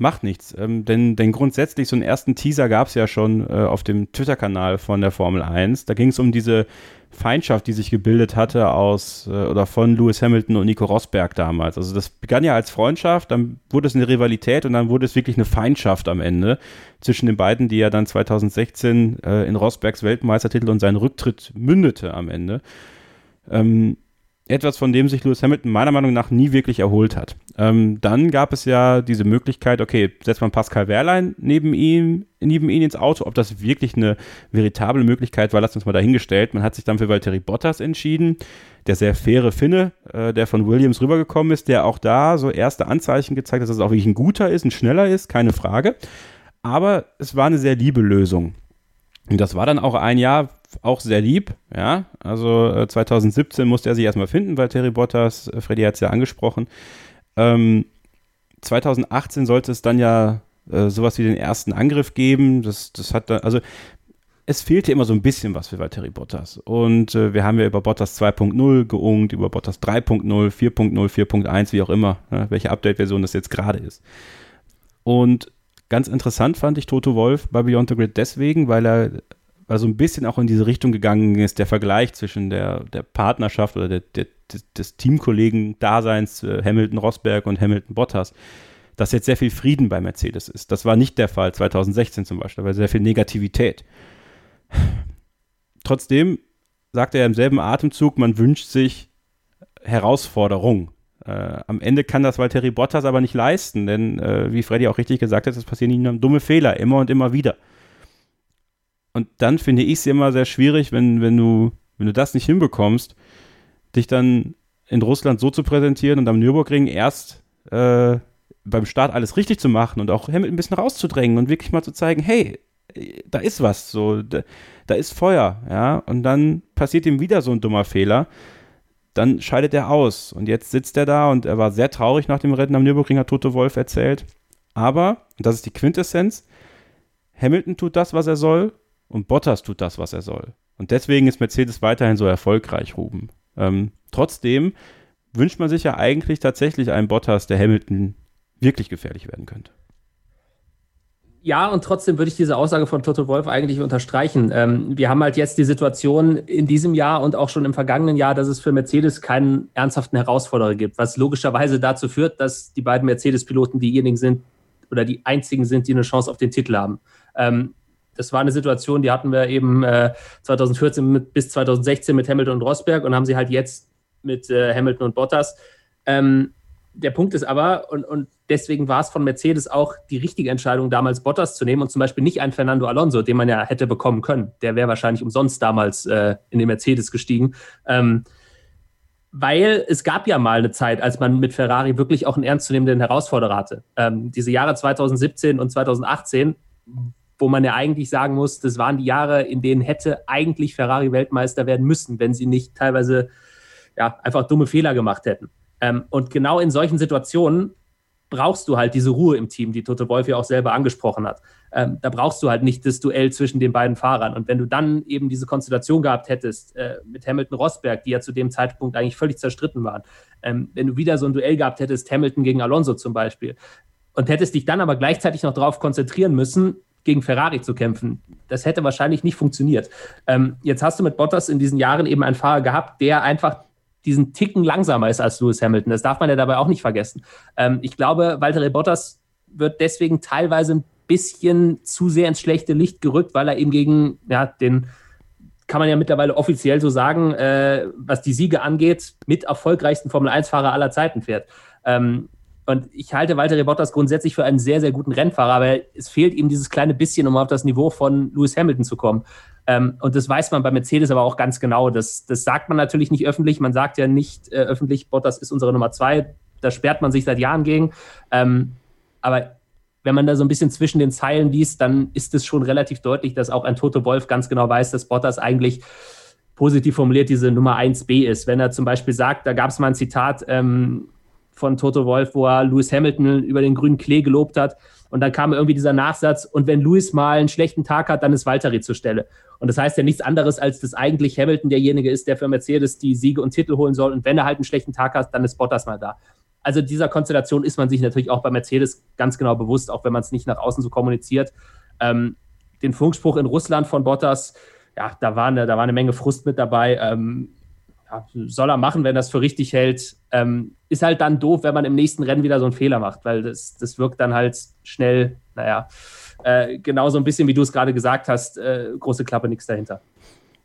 Macht nichts, ähm, denn, denn grundsätzlich so einen ersten Teaser gab es ja schon äh, auf dem Twitter-Kanal von der Formel 1. Da ging es um diese Feindschaft, die sich gebildet hatte aus äh, oder von Lewis Hamilton und Nico Rosberg damals. Also das begann ja als Freundschaft, dann wurde es eine Rivalität und dann wurde es wirklich eine Feindschaft am Ende zwischen den beiden, die ja dann 2016 äh, in Rosbergs Weltmeistertitel und seinen Rücktritt mündete am Ende. Ähm, etwas, von dem sich Lewis Hamilton meiner Meinung nach nie wirklich erholt hat. Ähm, dann gab es ja diese Möglichkeit, okay, setzt man Pascal Wehrlein neben ihm, neben ihn ins Auto. Ob das wirklich eine veritable Möglichkeit war, lasst uns mal dahingestellt. Man hat sich dann für Valtteri Bottas entschieden, der sehr faire Finne, äh, der von Williams rübergekommen ist, der auch da so erste Anzeichen gezeigt hat, dass es auch wirklich ein guter ist, ein schneller ist, keine Frage. Aber es war eine sehr liebe Lösung. Und das war dann auch ein Jahr auch sehr lieb, ja. Also äh, 2017 musste er sich erstmal finden, weil Terry Bottas, äh, Freddy hat es ja angesprochen. Ähm, 2018 sollte es dann ja äh, sowas wie den ersten Angriff geben. Das, das hat da, also es fehlte immer so ein bisschen was für Valtteri Bottas. Und äh, wir haben ja über Bottas 2.0 geungt, über Bottas 3.0, 4.0, 4.1, wie auch immer, ne, welche Update-Version das jetzt gerade ist. Und ganz interessant fand ich Toto Wolf bei Beyond the Grid deswegen, weil er so ein bisschen auch in diese Richtung gegangen ist, der Vergleich zwischen der, der Partnerschaft oder der, der, des Teamkollegen-Daseins äh, Hamilton-Rosberg und Hamilton-Bottas, dass jetzt sehr viel Frieden bei Mercedes ist. Das war nicht der Fall 2016 zum Beispiel, weil sehr viel Negativität. Trotzdem sagt er im selben Atemzug, man wünscht sich Herausforderung. Äh, am Ende kann das Valtteri Bottas aber nicht leisten, denn äh, wie Freddy auch richtig gesagt hat, es passieren ihnen dumme Fehler, immer und immer wieder. Und dann finde ich es immer sehr schwierig, wenn, wenn, du, wenn du das nicht hinbekommst, dich dann in Russland so zu präsentieren und am Nürburgring erst äh, beim Start alles richtig zu machen und auch Hamilton ein bisschen rauszudrängen und wirklich mal zu zeigen, hey, da ist was, so, da, da ist Feuer, ja, und dann passiert ihm wieder so ein dummer Fehler, dann scheidet er aus. Und jetzt sitzt er da und er war sehr traurig nach dem Rennen. Am Nürburgring, hat Tote Wolf erzählt, aber, und das ist die Quintessenz, Hamilton tut das, was er soll und Bottas tut das, was er soll. Und deswegen ist Mercedes weiterhin so erfolgreich, Ruben. Ähm, trotzdem wünscht man sich ja eigentlich tatsächlich einen Bottas, der Hamilton wirklich gefährlich werden könnte.
Ja, und trotzdem würde ich diese Aussage von Toto Wolf eigentlich unterstreichen. Ähm, wir haben halt jetzt die Situation in diesem Jahr und auch schon im vergangenen Jahr, dass es für Mercedes keinen ernsthaften Herausforderer gibt, was logischerweise dazu führt, dass die beiden Mercedes-Piloten diejenigen sind oder die einzigen sind, die eine Chance auf den Titel haben. Ähm, das war eine Situation, die hatten wir eben äh, 2014 mit, bis 2016 mit Hamilton und Rosberg und haben sie halt jetzt mit äh, Hamilton und Bottas. Ähm, der Punkt ist aber, und, und deswegen war es von Mercedes auch die richtige Entscheidung, damals Bottas zu nehmen und zum Beispiel nicht einen Fernando Alonso, den man ja hätte bekommen können. Der wäre wahrscheinlich umsonst damals äh, in den Mercedes gestiegen. Ähm, weil es gab ja mal eine Zeit, als man mit Ferrari wirklich auch einen ernstzunehmenden Herausforderer hatte. Ähm, diese Jahre 2017 und 2018 wo man ja eigentlich sagen muss, das waren die Jahre, in denen hätte eigentlich Ferrari Weltmeister werden müssen, wenn sie nicht teilweise ja, einfach dumme Fehler gemacht hätten. Ähm, und genau in solchen Situationen brauchst du halt diese Ruhe im Team, die Toto Wolf ja auch selber angesprochen hat. Ähm, da brauchst du halt nicht das Duell zwischen den beiden Fahrern. Und wenn du dann eben diese Konstellation gehabt hättest äh, mit Hamilton Rosberg, die ja zu dem Zeitpunkt eigentlich völlig zerstritten waren, ähm, wenn du wieder so ein Duell gehabt hättest, Hamilton gegen Alonso zum Beispiel, und hättest dich dann aber gleichzeitig noch darauf konzentrieren müssen, gegen Ferrari zu kämpfen. Das hätte wahrscheinlich nicht funktioniert. Ähm, jetzt hast du mit Bottas in diesen Jahren eben einen Fahrer gehabt, der einfach diesen Ticken langsamer ist als Lewis Hamilton. Das darf man ja dabei auch nicht vergessen. Ähm, ich glaube, Walter Bottas wird deswegen teilweise ein bisschen zu sehr ins schlechte Licht gerückt, weil er eben gegen ja, den kann man ja mittlerweile offiziell so sagen, äh, was die Siege angeht, mit erfolgreichsten Formel-1-Fahrer aller Zeiten fährt. Ähm, und ich halte Walter Bottas grundsätzlich für einen sehr, sehr guten Rennfahrer, aber es fehlt ihm dieses kleine bisschen, um auf das Niveau von Lewis Hamilton zu kommen. Ähm, und das weiß man bei Mercedes aber auch ganz genau. Das, das sagt man natürlich nicht öffentlich. Man sagt ja nicht äh, öffentlich, Bottas ist unsere Nummer zwei. Da sperrt man sich seit Jahren gegen. Ähm, aber wenn man da so ein bisschen zwischen den Zeilen liest, dann ist es schon relativ deutlich, dass auch ein Toto Wolf ganz genau weiß, dass Bottas eigentlich positiv formuliert diese Nummer 1b ist. Wenn er zum Beispiel sagt, da gab es mal ein Zitat, ähm, von Toto Wolf, wo er Lewis Hamilton über den grünen Klee gelobt hat. Und dann kam irgendwie dieser Nachsatz, und wenn Lewis mal einen schlechten Tag hat, dann ist Valtteri zur Stelle. Und das heißt ja nichts anderes, als dass eigentlich Hamilton derjenige ist, der für Mercedes die Siege und Titel holen soll. Und wenn er halt einen schlechten Tag hat, dann ist Bottas mal da. Also dieser Konstellation ist man sich natürlich auch bei Mercedes ganz genau bewusst, auch wenn man es nicht nach außen so kommuniziert. Ähm, den Funkspruch in Russland von Bottas, ja, da war eine, da war eine Menge Frust mit dabei. Ähm, ja, soll er machen, wenn er das für richtig hält. Ähm, ist halt dann doof, wenn man im nächsten Rennen wieder so einen Fehler macht, weil das, das wirkt dann halt schnell, naja, äh, genauso ein bisschen, wie du es gerade gesagt hast, äh, große Klappe, nichts dahinter.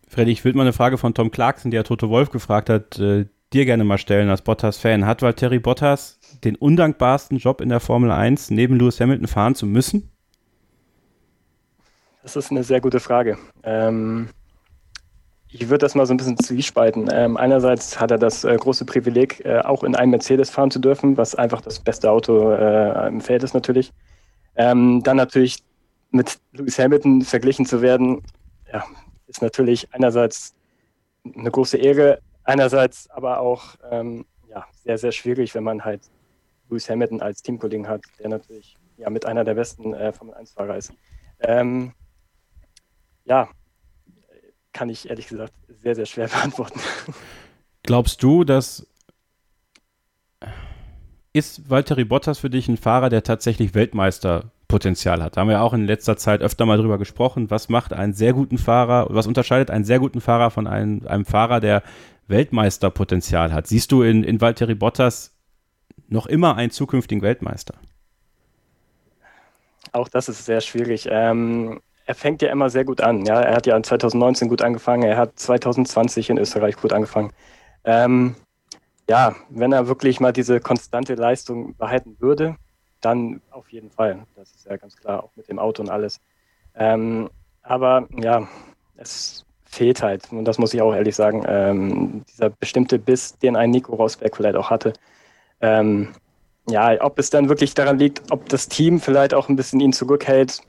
Freddy, ich würde mal eine Frage von Tom Clarkson, der Toto Wolf gefragt hat, äh, dir gerne mal stellen als Bottas-Fan. Hat Valtteri Bottas den undankbarsten Job in der Formel 1, neben Lewis Hamilton fahren zu müssen?
Das ist eine sehr gute Frage. Ähm, ich würde das mal so ein bisschen zwiespalten. Ähm, einerseits hat er das äh, große Privileg, äh, auch in einem Mercedes fahren zu dürfen, was einfach das beste Auto äh, im Feld ist natürlich. Ähm, dann natürlich mit Lewis Hamilton verglichen zu werden, ja, ist natürlich einerseits eine große Ehre, einerseits aber auch ähm, ja, sehr, sehr schwierig, wenn man halt Lewis Hamilton als Teamkollegen hat, der natürlich ja, mit einer der besten äh, Formel-1-Fahrer ist. Ähm, ja, kann ich ehrlich gesagt sehr, sehr schwer beantworten.
Glaubst du, dass ist Valtteri Bottas für dich ein Fahrer, der tatsächlich Weltmeisterpotenzial hat? Da haben wir auch in letzter Zeit öfter mal drüber gesprochen. Was macht einen sehr guten Fahrer, was unterscheidet einen sehr guten Fahrer von einem, einem Fahrer, der Weltmeisterpotenzial hat? Siehst du in, in Valtteri Bottas noch immer einen zukünftigen Weltmeister?
Auch das ist sehr schwierig. Ähm, er fängt ja immer sehr gut an. Ja, er hat ja 2019 gut angefangen, er hat 2020 in Österreich gut angefangen. Ähm, ja, wenn er wirklich mal diese konstante Leistung behalten würde, dann auf jeden Fall. Das ist ja ganz klar, auch mit dem Auto und alles. Ähm, aber ja, es fehlt halt, und das muss ich auch ehrlich sagen, ähm, dieser bestimmte Biss, den ein Nico Rosberg vielleicht auch hatte. Ähm, ja, ob es dann wirklich daran liegt, ob das Team vielleicht auch ein bisschen ihn zurückhält,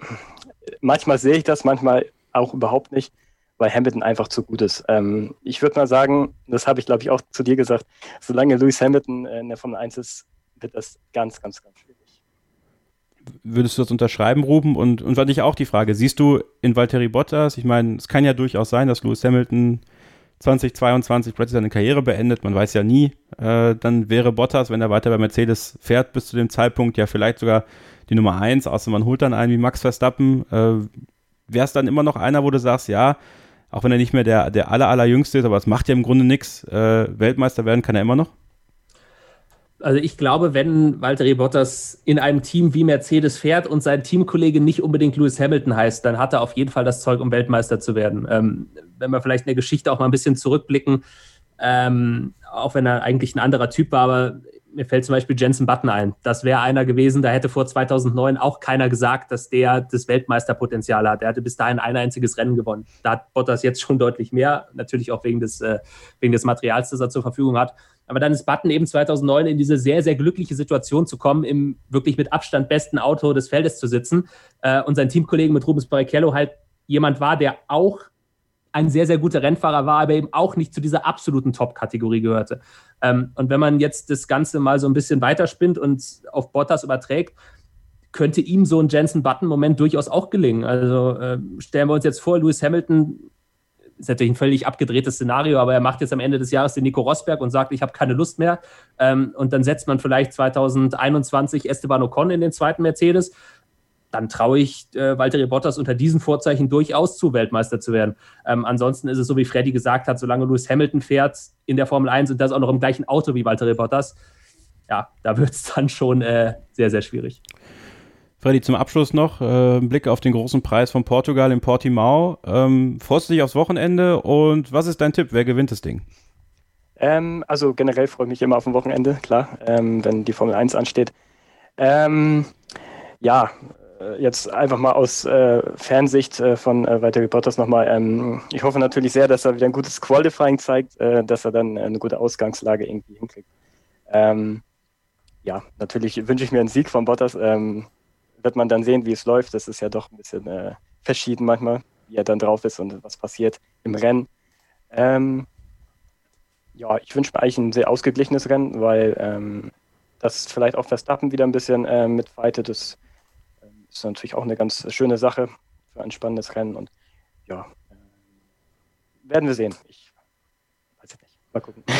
manchmal sehe ich das, manchmal auch überhaupt nicht, weil Hamilton einfach zu gut ist. Ähm, ich würde mal sagen, das habe ich glaube ich auch zu dir gesagt, solange Lewis Hamilton in der Formel 1 ist, wird das ganz, ganz, ganz schwierig.
Würdest du das unterschreiben, Ruben? Und, und war dich auch die Frage, siehst du in Valtteri Bottas, ich meine, es kann ja durchaus sein, dass Lewis Hamilton 2022 plötzlich seine Karriere beendet, man weiß ja nie, äh, dann wäre Bottas, wenn er weiter bei Mercedes fährt, bis zu dem Zeitpunkt ja vielleicht sogar die Nummer eins, außer man holt dann einen wie Max Verstappen. Äh, Wäre es dann immer noch einer, wo du sagst, ja, auch wenn er nicht mehr der, der aller, allerjüngste ist, aber es macht ja im Grunde nichts, äh, Weltmeister werden kann er immer noch?
Also ich glaube, wenn Valtteri Bottas in einem Team wie Mercedes fährt und sein Teamkollege nicht unbedingt Lewis Hamilton heißt, dann hat er auf jeden Fall das Zeug, um Weltmeister zu werden. Ähm, wenn wir vielleicht in der Geschichte auch mal ein bisschen zurückblicken, ähm, auch wenn er eigentlich ein anderer Typ war, aber mir fällt zum Beispiel Jensen Button ein. Das wäre einer gewesen, da hätte vor 2009 auch keiner gesagt, dass der das Weltmeisterpotenzial hat. Er hatte bis dahin ein einziges Rennen gewonnen. Da hat Bottas jetzt schon deutlich mehr, natürlich auch wegen des, äh, wegen des Materials, das er zur Verfügung hat. Aber dann ist Button eben 2009 in diese sehr, sehr glückliche Situation zu kommen, im wirklich mit Abstand besten Auto des Feldes zu sitzen äh, und sein Teamkollegen mit Rubens Barrichello halt jemand war, der auch ein sehr, sehr guter Rennfahrer war, aber eben auch nicht zu dieser absoluten Top-Kategorie gehörte. Ähm, und wenn man jetzt das Ganze mal so ein bisschen weiterspinnt und auf Bottas überträgt, könnte ihm so ein Jensen-Button-Moment durchaus auch gelingen. Also äh, stellen wir uns jetzt vor, Lewis Hamilton ist natürlich ein völlig abgedrehtes Szenario, aber er macht jetzt am Ende des Jahres den Nico Rosberg und sagt, ich habe keine Lust mehr. Ähm, und dann setzt man vielleicht 2021 Esteban Ocon in den zweiten Mercedes dann traue ich äh, Valtteri Bottas unter diesen Vorzeichen durchaus zu, Weltmeister zu werden. Ähm, ansonsten ist es so, wie Freddy gesagt hat, solange Lewis Hamilton fährt in der Formel 1 und das auch noch im gleichen Auto wie Valtteri Bottas, ja, da wird es dann schon äh, sehr, sehr schwierig.
Freddy, zum Abschluss noch äh, ein Blick auf den großen Preis von Portugal in Portimao. Ähm, freust du dich aufs Wochenende und was ist dein Tipp? Wer gewinnt das Ding?
Ähm, also generell freue ich mich immer auf ein Wochenende, klar, ähm, wenn die Formel 1 ansteht. Ähm, ja, jetzt einfach mal aus äh, Fernsicht äh, von äh, Walter Bottas nochmal. Ähm, ich hoffe natürlich sehr, dass er wieder ein gutes Qualifying zeigt, äh, dass er dann eine gute Ausgangslage irgendwie hinkriegt. Ähm, ja, natürlich wünsche ich mir einen Sieg von Bottas. Ähm, wird man dann sehen, wie es läuft. Das ist ja doch ein bisschen äh, verschieden manchmal, wie er dann drauf ist und was passiert im Rennen. Ähm, ja, ich wünsche mir eigentlich ein sehr ausgeglichenes Rennen, weil ähm, das vielleicht auch Verstappen wieder ein bisschen äh, mitfightet. Das ist natürlich auch eine ganz schöne Sache für ein spannendes Rennen. Und ja, äh, werden wir sehen. Ich weiß es nicht. Mal gucken.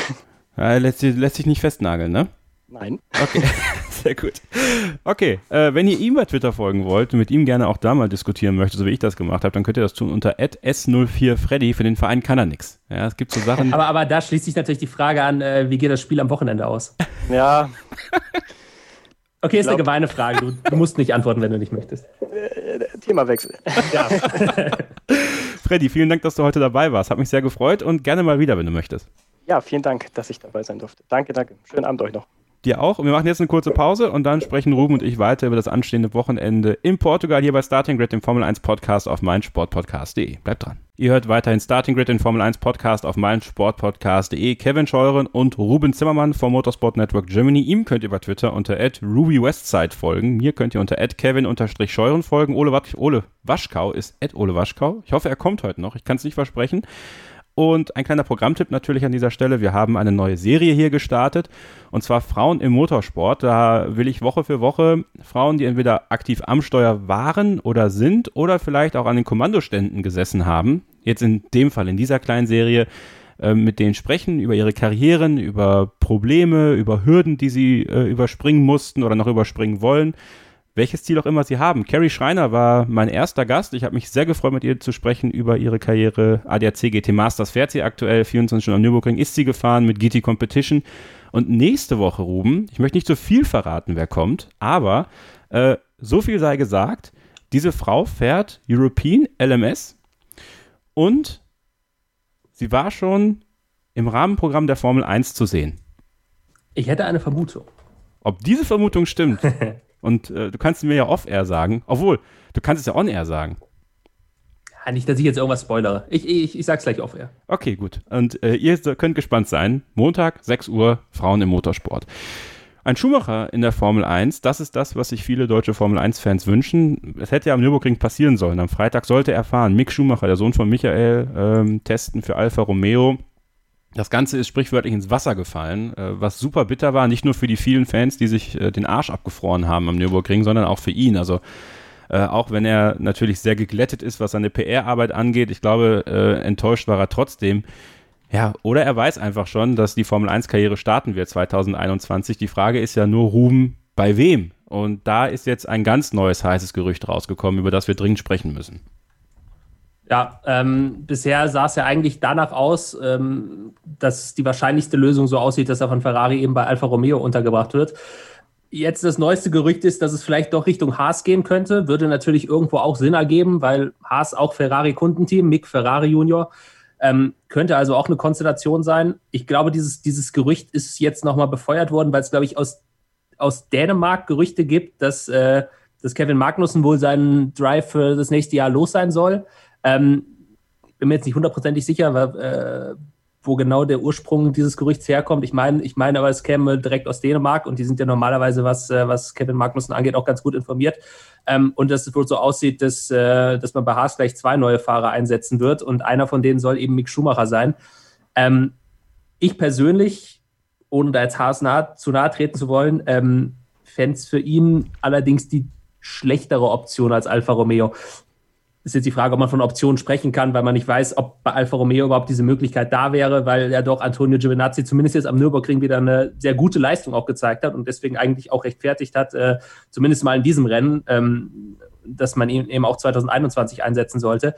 Ja, lässt, lässt sich nicht festnageln, ne?
Nein.
Okay, sehr gut. Okay, äh, wenn ihr ihm bei Twitter folgen wollt und mit ihm gerne auch da mal diskutieren möchtet, so wie ich das gemacht habe, dann könnt ihr das tun unter s04freddy. Für den Verein kann er nichts. Ja, es gibt so Sachen.
Aber, aber da schließt sich natürlich die Frage an, äh, wie geht das Spiel am Wochenende aus?
Ja.
Okay, ist glaub, eine gemeine Frage. Du, du, musst nicht antworten, wenn du nicht möchtest.
Äh, Themawechsel. Ja.
Freddy, vielen Dank, dass du heute dabei warst. Hat mich sehr gefreut und gerne mal wieder, wenn du möchtest.
Ja, vielen Dank, dass ich dabei sein durfte. Danke, danke. Schönen Abend euch noch.
Dir auch. Und wir machen jetzt eine kurze Pause und dann sprechen Ruben und ich weiter über das anstehende Wochenende in Portugal hier bei Starting Grid, dem Formel 1 Podcast auf meinsportpodcast.de. Bleibt dran. Ihr hört weiterhin Starting Grid, den Formel 1 Podcast auf meinsportpodcast.de. Kevin Scheuren und Ruben Zimmermann vom Motorsport Network Germany. Ihm könnt ihr bei Twitter unter @rubywestside folgen. Mir könnt ihr unter @kevin_scheuren folgen. Ole, Ole Waschkau ist Ole Waschkau. Ich hoffe, er kommt heute noch. Ich kann es nicht versprechen. Und ein kleiner Programmtipp natürlich an dieser Stelle. Wir haben eine neue Serie hier gestartet und zwar Frauen im Motorsport. Da will ich Woche für Woche Frauen, die entweder aktiv am Steuer waren oder sind oder vielleicht auch an den Kommandoständen gesessen haben. Jetzt in dem Fall, in dieser kleinen Serie, äh, mit denen sprechen über ihre Karrieren, über Probleme, über Hürden, die sie äh, überspringen mussten oder noch überspringen wollen welches Ziel auch immer sie haben. Carrie Schreiner war mein erster Gast. Ich habe mich sehr gefreut, mit ihr zu sprechen über ihre Karriere. ADAC GT Masters fährt sie aktuell, 24 Stunden am Nürburgring ist sie gefahren mit GT Competition. Und nächste Woche, Ruben, ich möchte nicht so viel verraten, wer kommt, aber äh, so viel sei gesagt, diese Frau fährt European LMS und sie war schon im Rahmenprogramm der Formel 1 zu sehen.
Ich hätte eine Vermutung.
Ob diese Vermutung stimmt, Und äh, du kannst mir ja off-air sagen. Obwohl, du kannst es ja on-air sagen.
Ja, nicht, dass ich jetzt irgendwas spoilere. Ich, ich, ich sag's gleich off-air.
Okay, gut. Und äh, ihr könnt gespannt sein. Montag, 6 Uhr, Frauen im Motorsport. Ein Schumacher in der Formel 1, das ist das, was sich viele deutsche Formel 1-Fans wünschen. Es hätte ja am Nürburgring passieren sollen. Am Freitag sollte er fahren. Mick Schumacher, der Sohn von Michael, ähm, testen für Alfa Romeo. Das Ganze ist sprichwörtlich ins Wasser gefallen, äh, was super bitter war, nicht nur für die vielen Fans, die sich äh, den Arsch abgefroren haben am Nürburgring, sondern auch für ihn. Also äh, auch wenn er natürlich sehr geglättet ist, was seine PR-Arbeit angeht, ich glaube, enttäuscht war er trotzdem. Ja, oder er weiß einfach schon, dass die Formel 1-Karriere starten wird 2021. Die Frage ist ja nur, Ruhm bei wem? Und da ist jetzt ein ganz neues heißes Gerücht rausgekommen, über das wir dringend sprechen müssen.
Ja, ähm, bisher sah es ja eigentlich danach aus, ähm, dass die wahrscheinlichste Lösung so aussieht, dass er von Ferrari eben bei Alfa Romeo untergebracht wird. Jetzt das neueste Gerücht ist, dass es vielleicht doch Richtung Haas gehen könnte. Würde natürlich irgendwo auch Sinn ergeben, weil Haas auch Ferrari-Kundenteam, Mick Ferrari Junior, ähm, könnte also auch eine Konstellation sein. Ich glaube, dieses, dieses Gerücht ist jetzt nochmal befeuert worden, weil es, glaube ich, aus, aus Dänemark Gerüchte gibt, dass, äh, dass Kevin Magnussen wohl seinen Drive für das nächste Jahr los sein soll. Ähm, bin mir jetzt nicht hundertprozentig sicher, äh, wo genau der Ursprung dieses Gerüchts herkommt. Ich meine, ich meine aber, es käme direkt aus Dänemark und die sind ja normalerweise, was, äh, was Kevin Magnussen angeht, auch ganz gut informiert. Ähm, und dass es wohl so aussieht, dass, äh, dass man bei Haas gleich zwei neue Fahrer einsetzen wird und einer von denen soll eben Mick Schumacher sein. Ähm, ich persönlich, ohne da jetzt Haas nah, zu nahe treten zu wollen, ähm, fände es für ihn allerdings die schlechtere Option als Alfa Romeo ist jetzt die Frage, ob man von Optionen sprechen kann, weil man nicht weiß, ob bei Alfa Romeo überhaupt diese Möglichkeit da wäre, weil ja doch Antonio Giovinazzi zumindest jetzt am Nürburgring wieder eine sehr gute Leistung auch gezeigt hat und deswegen eigentlich auch rechtfertigt hat, äh, zumindest mal in diesem Rennen, ähm, dass man ihn eben auch 2021 einsetzen sollte.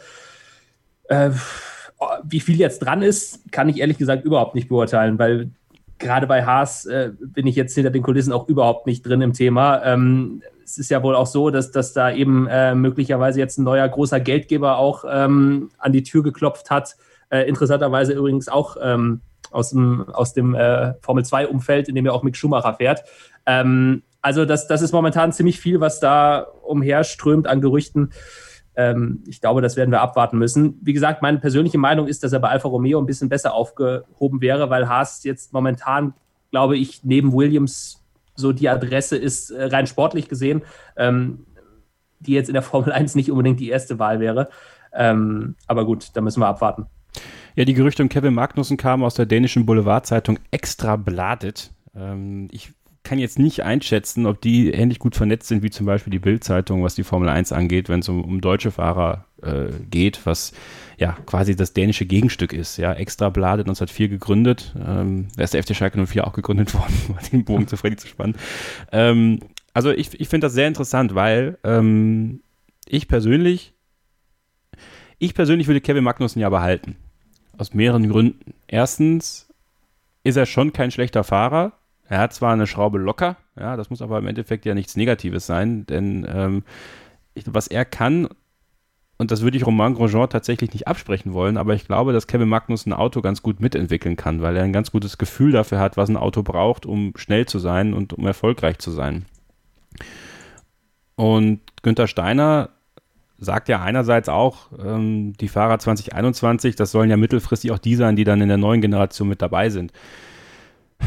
Äh, wie viel jetzt dran ist, kann ich ehrlich gesagt überhaupt nicht beurteilen, weil gerade bei Haas äh, bin ich jetzt hinter den Kulissen auch überhaupt nicht drin im Thema. Ähm, es ist ja wohl auch so, dass, dass da eben äh, möglicherweise jetzt ein neuer großer Geldgeber auch ähm, an die Tür geklopft hat. Äh, interessanterweise übrigens auch ähm, aus dem, aus dem äh, Formel-2-Umfeld, in dem ja auch Mick Schumacher fährt. Ähm, also das, das ist momentan ziemlich viel, was da umherströmt an Gerüchten. Ähm, ich glaube, das werden wir abwarten müssen. Wie gesagt, meine persönliche Meinung ist, dass er bei Alfa Romeo ein bisschen besser aufgehoben wäre, weil Haas jetzt momentan, glaube ich, neben Williams so die Adresse ist, äh, rein sportlich gesehen, ähm, die jetzt in der Formel 1 nicht unbedingt die erste Wahl wäre. Ähm, aber gut, da müssen wir abwarten.
Ja, die Gerüchte um Kevin Magnussen kamen aus der dänischen Boulevardzeitung Extra Bladet. Ähm, ich kann jetzt nicht einschätzen, ob die ähnlich gut vernetzt sind wie zum Beispiel die Bild-Zeitung, was die Formel 1 angeht, wenn es um, um deutsche Fahrer äh, geht, was ja quasi das dänische Gegenstück ist. Ja, Extra Blade 1904 gegründet. Ähm, da ist der FC Schalke 04 auch gegründet worden, um den Bogen zu Freddy zu spannen. Ähm, also ich, ich finde das sehr interessant, weil ähm, ich persönlich, ich persönlich würde Kevin Magnussen ja behalten. Aus mehreren Gründen. Erstens ist er schon kein schlechter Fahrer. Er hat zwar eine Schraube locker, ja, das muss aber im Endeffekt ja nichts Negatives sein, denn ähm, was er kann, und das würde ich Romain Grosjean tatsächlich nicht absprechen wollen, aber ich glaube, dass Kevin Magnus ein Auto ganz gut mitentwickeln kann, weil er ein ganz gutes Gefühl dafür hat, was ein Auto braucht, um schnell zu sein und um erfolgreich zu sein. Und Günther Steiner sagt ja einerseits auch, ähm, die Fahrer 2021, das sollen ja mittelfristig auch die sein, die dann in der neuen Generation mit dabei sind.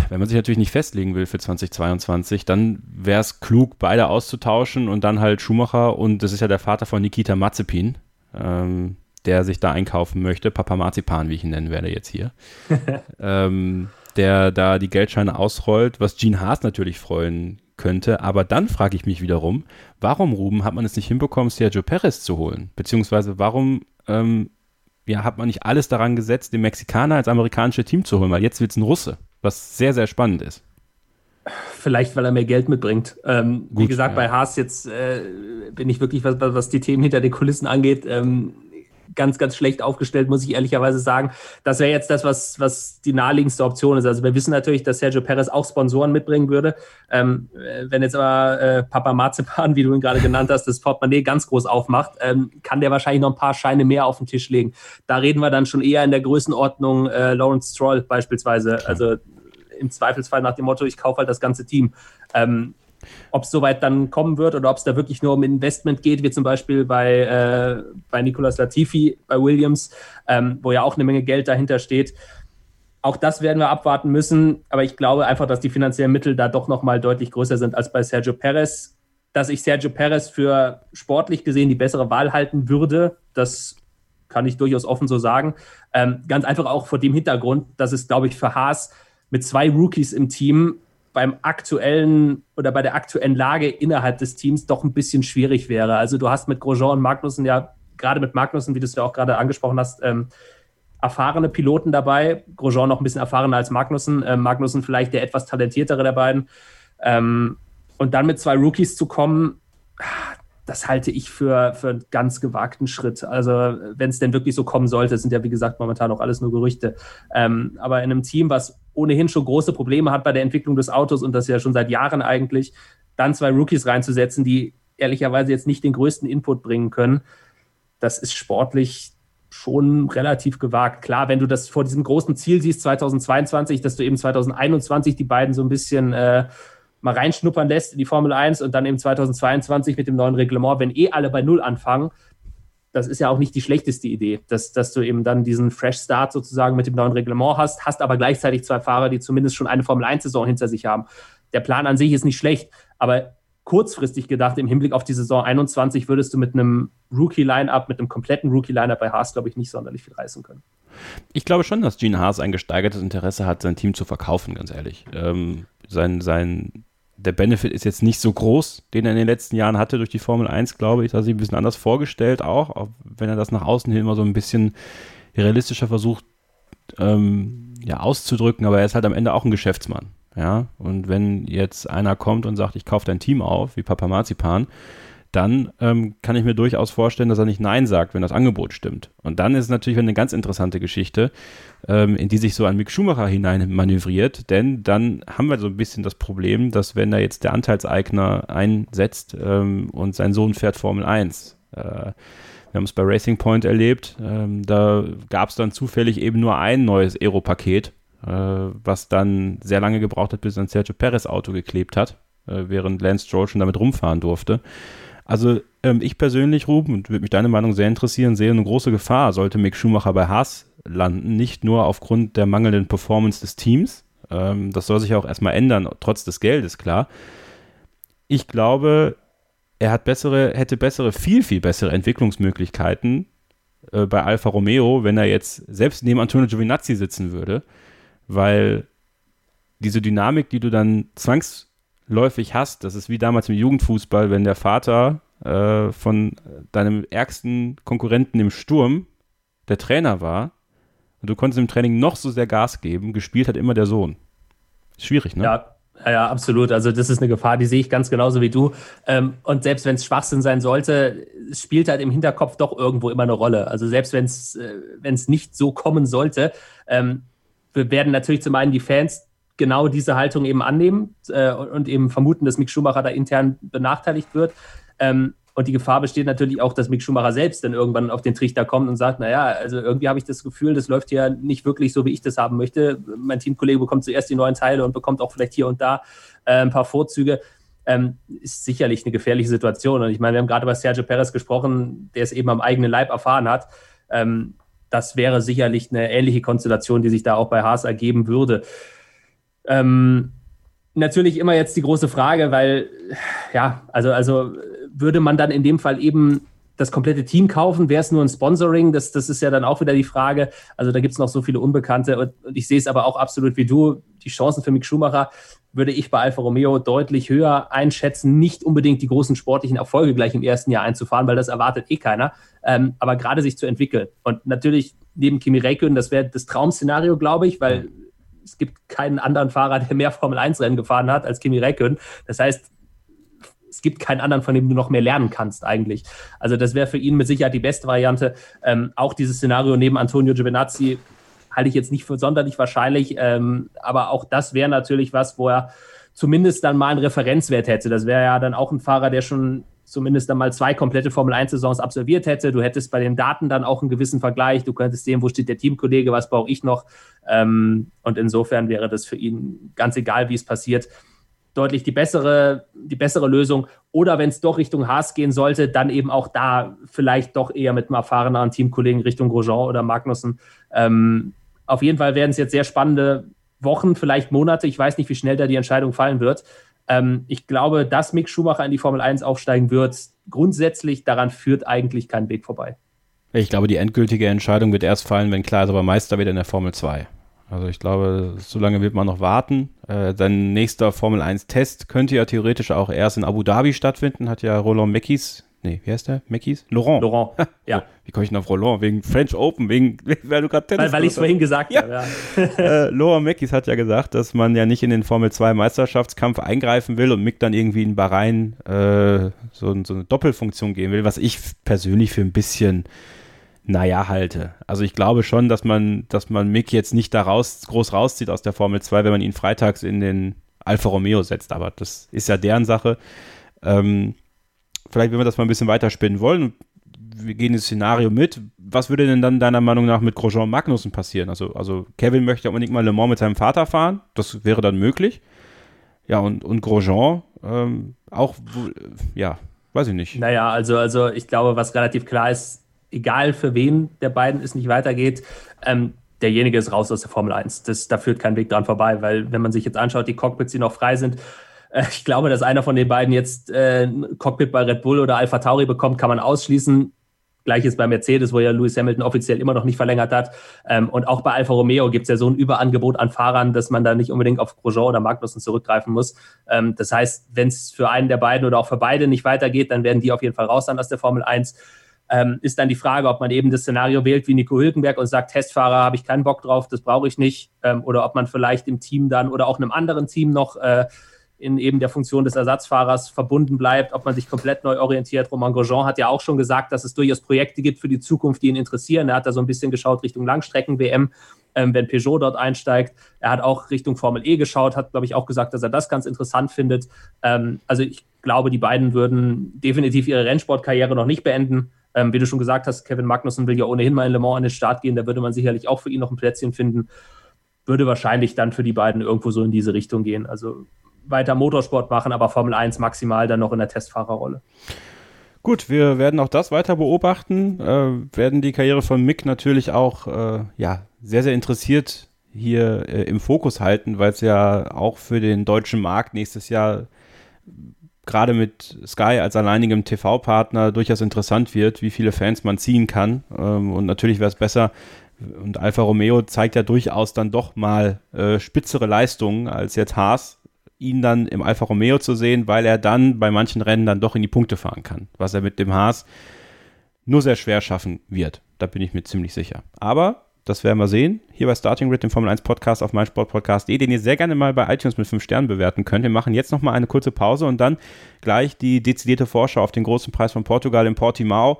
Wenn man sich natürlich nicht festlegen will für 2022, dann wäre es klug, beide auszutauschen und dann halt Schumacher und das ist ja der Vater von Nikita Mazepin, ähm, der sich da einkaufen möchte, Papa Marzipan, wie ich ihn nennen werde jetzt hier, ähm, der da die Geldscheine ausrollt, was Gene Haas natürlich freuen könnte. Aber dann frage ich mich wiederum, warum, Ruben, hat man es nicht hinbekommen, Sergio Perez zu holen? Beziehungsweise warum ähm, ja, hat man nicht alles daran gesetzt, den Mexikaner als amerikanische Team zu holen? Weil jetzt wird es ein Russe, was sehr, sehr spannend ist.
Vielleicht, weil er mehr Geld mitbringt. Ähm, Gut, wie gesagt, ja. bei Haas jetzt äh, bin ich wirklich, was, was die Themen hinter den Kulissen angeht, ähm, ganz, ganz schlecht aufgestellt, muss ich ehrlicherweise sagen. Das wäre jetzt das, was, was die naheliegendste Option ist. Also wir wissen natürlich, dass Sergio Perez auch Sponsoren mitbringen würde. Ähm, wenn jetzt aber äh, Papa Marzipan, wie du ihn gerade genannt hast, das Portemonnaie ganz groß aufmacht, ähm, kann der wahrscheinlich noch ein paar Scheine mehr auf den Tisch legen. Da reden wir dann schon eher in der Größenordnung äh, Lawrence Stroll beispielsweise. Also im Zweifelsfall nach dem Motto, ich kaufe halt das ganze Team. Ähm, ob es soweit dann kommen wird oder ob es da wirklich nur um Investment geht, wie zum Beispiel bei, äh, bei Nicolas Latifi, bei Williams, ähm, wo ja auch eine Menge Geld dahinter steht. Auch das werden wir abwarten müssen, aber ich glaube einfach, dass die finanziellen Mittel da doch nochmal deutlich größer sind als bei Sergio Perez. Dass ich Sergio Perez für sportlich gesehen die bessere Wahl halten würde, das kann ich durchaus offen so sagen. Ähm, ganz einfach auch vor dem Hintergrund, dass es, glaube ich, für Haas mit zwei Rookies im Team beim aktuellen oder bei der aktuellen Lage innerhalb des Teams doch ein bisschen schwierig wäre. Also du hast mit Grosjean und Magnussen ja, gerade mit Magnussen, wie du es ja auch gerade angesprochen hast, ähm, erfahrene Piloten dabei. Grosjean noch ein bisschen erfahrener als Magnussen. Ähm, Magnussen vielleicht der etwas talentiertere der beiden. Ähm, und dann mit zwei Rookies zu kommen, das halte ich für, für einen ganz gewagten Schritt. Also, wenn es denn wirklich so kommen sollte, sind ja wie gesagt momentan auch alles nur Gerüchte. Ähm, aber in einem Team, was ohnehin schon große Probleme hat bei der Entwicklung des Autos und das ja schon seit Jahren eigentlich, dann zwei Rookies reinzusetzen, die ehrlicherweise jetzt nicht den größten Input bringen können, das ist sportlich schon relativ gewagt. Klar, wenn du das vor diesem großen Ziel siehst, 2022, dass du eben 2021 die beiden so ein bisschen äh, mal reinschnuppern lässt in die Formel 1 und dann eben 2022 mit dem neuen Reglement, wenn eh alle bei Null anfangen, das ist ja auch nicht die schlechteste Idee, dass, dass du eben dann diesen Fresh Start sozusagen mit dem neuen Reglement hast, hast aber gleichzeitig zwei Fahrer, die zumindest schon eine Formel-1-Saison hinter sich haben. Der Plan an sich ist nicht schlecht, aber kurzfristig gedacht, im Hinblick auf die Saison 21 würdest du mit einem Rookie-Line-Up, mit einem kompletten Rookie-Line-Up bei Haas, glaube ich, nicht sonderlich viel reißen können.
Ich glaube schon, dass Gene Haas ein gesteigertes Interesse hat, sein Team zu verkaufen, ganz ehrlich. Ähm, sein, sein der Benefit ist jetzt nicht so groß, den er in den letzten Jahren hatte durch die Formel 1, glaube ich. Da hat sich ein bisschen anders vorgestellt auch, auch wenn er das nach außen hin immer so ein bisschen realistischer versucht ähm, ja, auszudrücken, aber er ist halt am Ende auch ein Geschäftsmann. Ja, und wenn jetzt einer kommt und sagt, ich kaufe dein Team auf, wie Papa Marzipan, dann ähm, kann ich mir durchaus vorstellen, dass er nicht Nein sagt, wenn das Angebot stimmt. Und dann ist es natürlich eine ganz interessante Geschichte, ähm, in die sich so ein Mick Schumacher hinein manövriert, denn dann haben wir so ein bisschen das Problem, dass wenn da jetzt der Anteilseigner einsetzt ähm, und sein Sohn fährt Formel 1, äh, wir haben es bei Racing Point erlebt, ähm, da gab es dann zufällig eben nur ein neues Aero-Paket, äh, was dann sehr lange gebraucht hat, bis ein Sergio Perez Auto geklebt hat, äh, während Lance Stroll schon damit rumfahren durfte. Also ähm, ich persönlich, Ruben, und würde mich deine Meinung sehr interessieren, sehe eine große Gefahr, sollte Mick Schumacher bei Haas landen, nicht nur aufgrund der mangelnden Performance des Teams, ähm, das soll sich auch erstmal ändern, trotz des Geldes, klar. Ich glaube, er hat bessere, hätte bessere, viel, viel bessere Entwicklungsmöglichkeiten äh, bei Alfa Romeo, wenn er jetzt selbst neben Antonio Giovinazzi sitzen würde, weil diese Dynamik, die du dann zwangs läufig hast. Das ist wie damals im Jugendfußball, wenn der Vater äh, von deinem ärgsten Konkurrenten im Sturm der Trainer war und du konntest im Training noch so sehr Gas geben, gespielt hat immer der Sohn. Schwierig, ne?
Ja, ja, absolut. Also das ist eine Gefahr, die sehe ich ganz genauso wie du. Ähm, und selbst wenn es Schwachsinn sein sollte, spielt halt im Hinterkopf doch irgendwo immer eine Rolle. Also selbst wenn es äh, nicht so kommen sollte, ähm, werden natürlich zum einen die Fans genau diese Haltung eben annehmen äh, und eben vermuten, dass Mick Schumacher da intern benachteiligt wird. Ähm, und die Gefahr besteht natürlich auch, dass Mick Schumacher selbst dann irgendwann auf den Trichter kommt und sagt, naja, also irgendwie habe ich das Gefühl, das läuft hier nicht wirklich so, wie ich das haben möchte. Mein Teamkollege bekommt zuerst die neuen Teile und bekommt auch vielleicht hier und da äh, ein paar Vorzüge. Ähm, ist sicherlich eine gefährliche Situation. Und ich meine, wir haben gerade über Sergio Perez gesprochen, der es eben am eigenen Leib erfahren hat. Ähm, das wäre sicherlich eine ähnliche Konstellation, die sich da auch bei Haas ergeben würde. Ähm, natürlich immer jetzt die große Frage, weil, ja, also, also würde man dann in dem Fall eben das komplette Team kaufen? Wäre es nur ein Sponsoring? Das, das ist ja dann auch wieder die Frage. Also da gibt es noch so viele Unbekannte und, und ich sehe es aber auch absolut wie du. Die Chancen für Mick Schumacher würde ich bei Alfa Romeo deutlich höher einschätzen. Nicht unbedingt die großen sportlichen Erfolge gleich im ersten Jahr einzufahren, weil das erwartet eh keiner. Ähm, aber gerade sich zu entwickeln. Und natürlich neben Kimi Räikkönen, das wäre das Traum-Szenario, glaube ich, weil es gibt keinen anderen Fahrer, der mehr Formel-1-Rennen gefahren hat als Kimi Räikkönen. Das heißt, es gibt keinen anderen, von dem du noch mehr lernen kannst eigentlich. Also das wäre für ihn mit Sicherheit die beste Variante. Ähm, auch dieses Szenario neben Antonio Giovinazzi halte ich jetzt nicht für sonderlich wahrscheinlich, ähm, aber auch das wäre natürlich was, wo er zumindest dann mal einen Referenzwert hätte. Das wäre ja dann auch ein Fahrer, der schon zumindest dann mal zwei komplette Formel-1-Saisons absolviert hätte. Du hättest bei den Daten dann auch einen gewissen Vergleich. Du könntest sehen, wo steht der Teamkollege, was brauche ich noch. Ähm, und insofern wäre das für ihn ganz egal, wie es passiert, deutlich die bessere, die bessere Lösung. Oder wenn es doch Richtung Haas gehen sollte, dann eben auch da vielleicht doch eher mit einem erfahreneren Teamkollegen Richtung Grosjean oder Magnussen. Ähm, auf jeden Fall werden es jetzt sehr spannende Wochen, vielleicht Monate. Ich weiß nicht, wie schnell da die Entscheidung fallen wird. Ähm, ich glaube, dass Mick Schumacher in die Formel 1 aufsteigen wird, grundsätzlich daran führt eigentlich kein Weg vorbei.
Ich glaube, die endgültige Entscheidung wird erst fallen, wenn klar ist, aber Meister wird in der Formel 2. Also ich glaube, so lange wird man noch warten. Äh, sein nächster Formel 1 Test könnte ja theoretisch auch erst in Abu Dhabi stattfinden, hat ja Roland Meckis Nee, wie heißt der? Mackies? Laurent.
Laurent, ja.
wie komme ich denn auf Roland? Wegen French Open, wegen,
weil du gerade Tennis Weil, weil ich es vorhin gesagt ja. habe, ja.
äh, Laurent Mackies hat ja gesagt, dass man ja nicht in den Formel 2 Meisterschaftskampf eingreifen will und Mick dann irgendwie in Bahrain äh, so, so eine Doppelfunktion gehen will, was ich persönlich für ein bisschen naja, halte. Also ich glaube schon, dass man, dass man Mick jetzt nicht da raus, groß rauszieht aus der Formel 2, wenn man ihn freitags in den Alfa Romeo setzt. Aber das ist ja deren Sache. Ähm, vielleicht, wenn wir das mal ein bisschen weiterspinnen wollen, wir gehen ins Szenario mit, was würde denn dann deiner Meinung nach mit Grosjean Magnussen passieren? Also, also Kevin möchte unbedingt mal Le Mans mit seinem Vater fahren, das wäre dann möglich. Ja, und, und Grosjean ähm, auch, ja, weiß ich nicht.
Naja, also, also ich glaube, was relativ klar ist, egal für wen der beiden es nicht weitergeht, ähm, derjenige ist raus aus der Formel 1. Das, da führt kein Weg dran vorbei, weil wenn man sich jetzt anschaut, die Cockpits, die noch frei sind, ich glaube, dass einer von den beiden jetzt äh, ein Cockpit bei Red Bull oder Alpha Tauri bekommt, kann man ausschließen. Gleiches bei Mercedes, wo ja Lewis Hamilton offiziell immer noch nicht verlängert hat. Ähm, und auch bei Alfa Romeo gibt es ja so ein Überangebot an Fahrern, dass man da nicht unbedingt auf Grosjean oder Magnussen zurückgreifen muss. Ähm, das heißt, wenn es für einen der beiden oder auch für beide nicht weitergeht, dann werden die auf jeden Fall raus dann aus der Formel 1. Ähm, ist dann die Frage, ob man eben das Szenario wählt wie Nico Hülkenberg und sagt, Testfahrer habe ich keinen Bock drauf, das brauche ich nicht. Ähm, oder ob man vielleicht im Team dann oder auch einem anderen Team noch äh, in eben der Funktion des Ersatzfahrers verbunden bleibt, ob man sich komplett neu orientiert. Romain Grosjean hat ja auch schon gesagt, dass es durchaus Projekte gibt für die Zukunft, die ihn interessieren. Er hat da so ein bisschen geschaut Richtung Langstrecken-WM, ähm, wenn Peugeot dort einsteigt. Er hat auch Richtung Formel E geschaut, hat, glaube ich, auch gesagt, dass er das ganz interessant findet. Ähm, also ich glaube, die beiden würden definitiv ihre Rennsportkarriere noch nicht beenden. Ähm, wie du schon gesagt hast, Kevin Magnussen will ja ohnehin mal in Le Mans an den Start gehen. Da würde man sicherlich auch für ihn noch ein Plätzchen finden. Würde wahrscheinlich dann für die beiden irgendwo so in diese Richtung gehen. Also weiter Motorsport machen, aber Formel 1 maximal dann noch in der Testfahrerrolle.
Gut, wir werden auch das weiter beobachten, äh, werden die Karriere von Mick natürlich auch äh, ja, sehr, sehr interessiert hier äh, im Fokus halten, weil es ja auch für den deutschen Markt nächstes Jahr gerade mit Sky als alleinigem TV-Partner durchaus interessant wird, wie viele Fans man ziehen kann. Ähm, und natürlich wäre es besser, und Alfa Romeo zeigt ja durchaus dann doch mal äh, spitzere Leistungen als jetzt Haas ihn dann im Alfa Romeo zu sehen, weil er dann bei manchen Rennen dann doch in die Punkte fahren kann, was er mit dem Haas nur sehr schwer schaffen wird. Da bin ich mir ziemlich sicher. Aber das werden wir sehen. Hier bei Starting Grid, dem Formel 1 Podcast auf meinsportpodcast.de, den ihr sehr gerne mal bei iTunes mit 5 Sternen bewerten könnt. Wir machen jetzt nochmal eine kurze Pause und dann gleich die dezidierte Vorschau auf den großen Preis von Portugal in Portimao.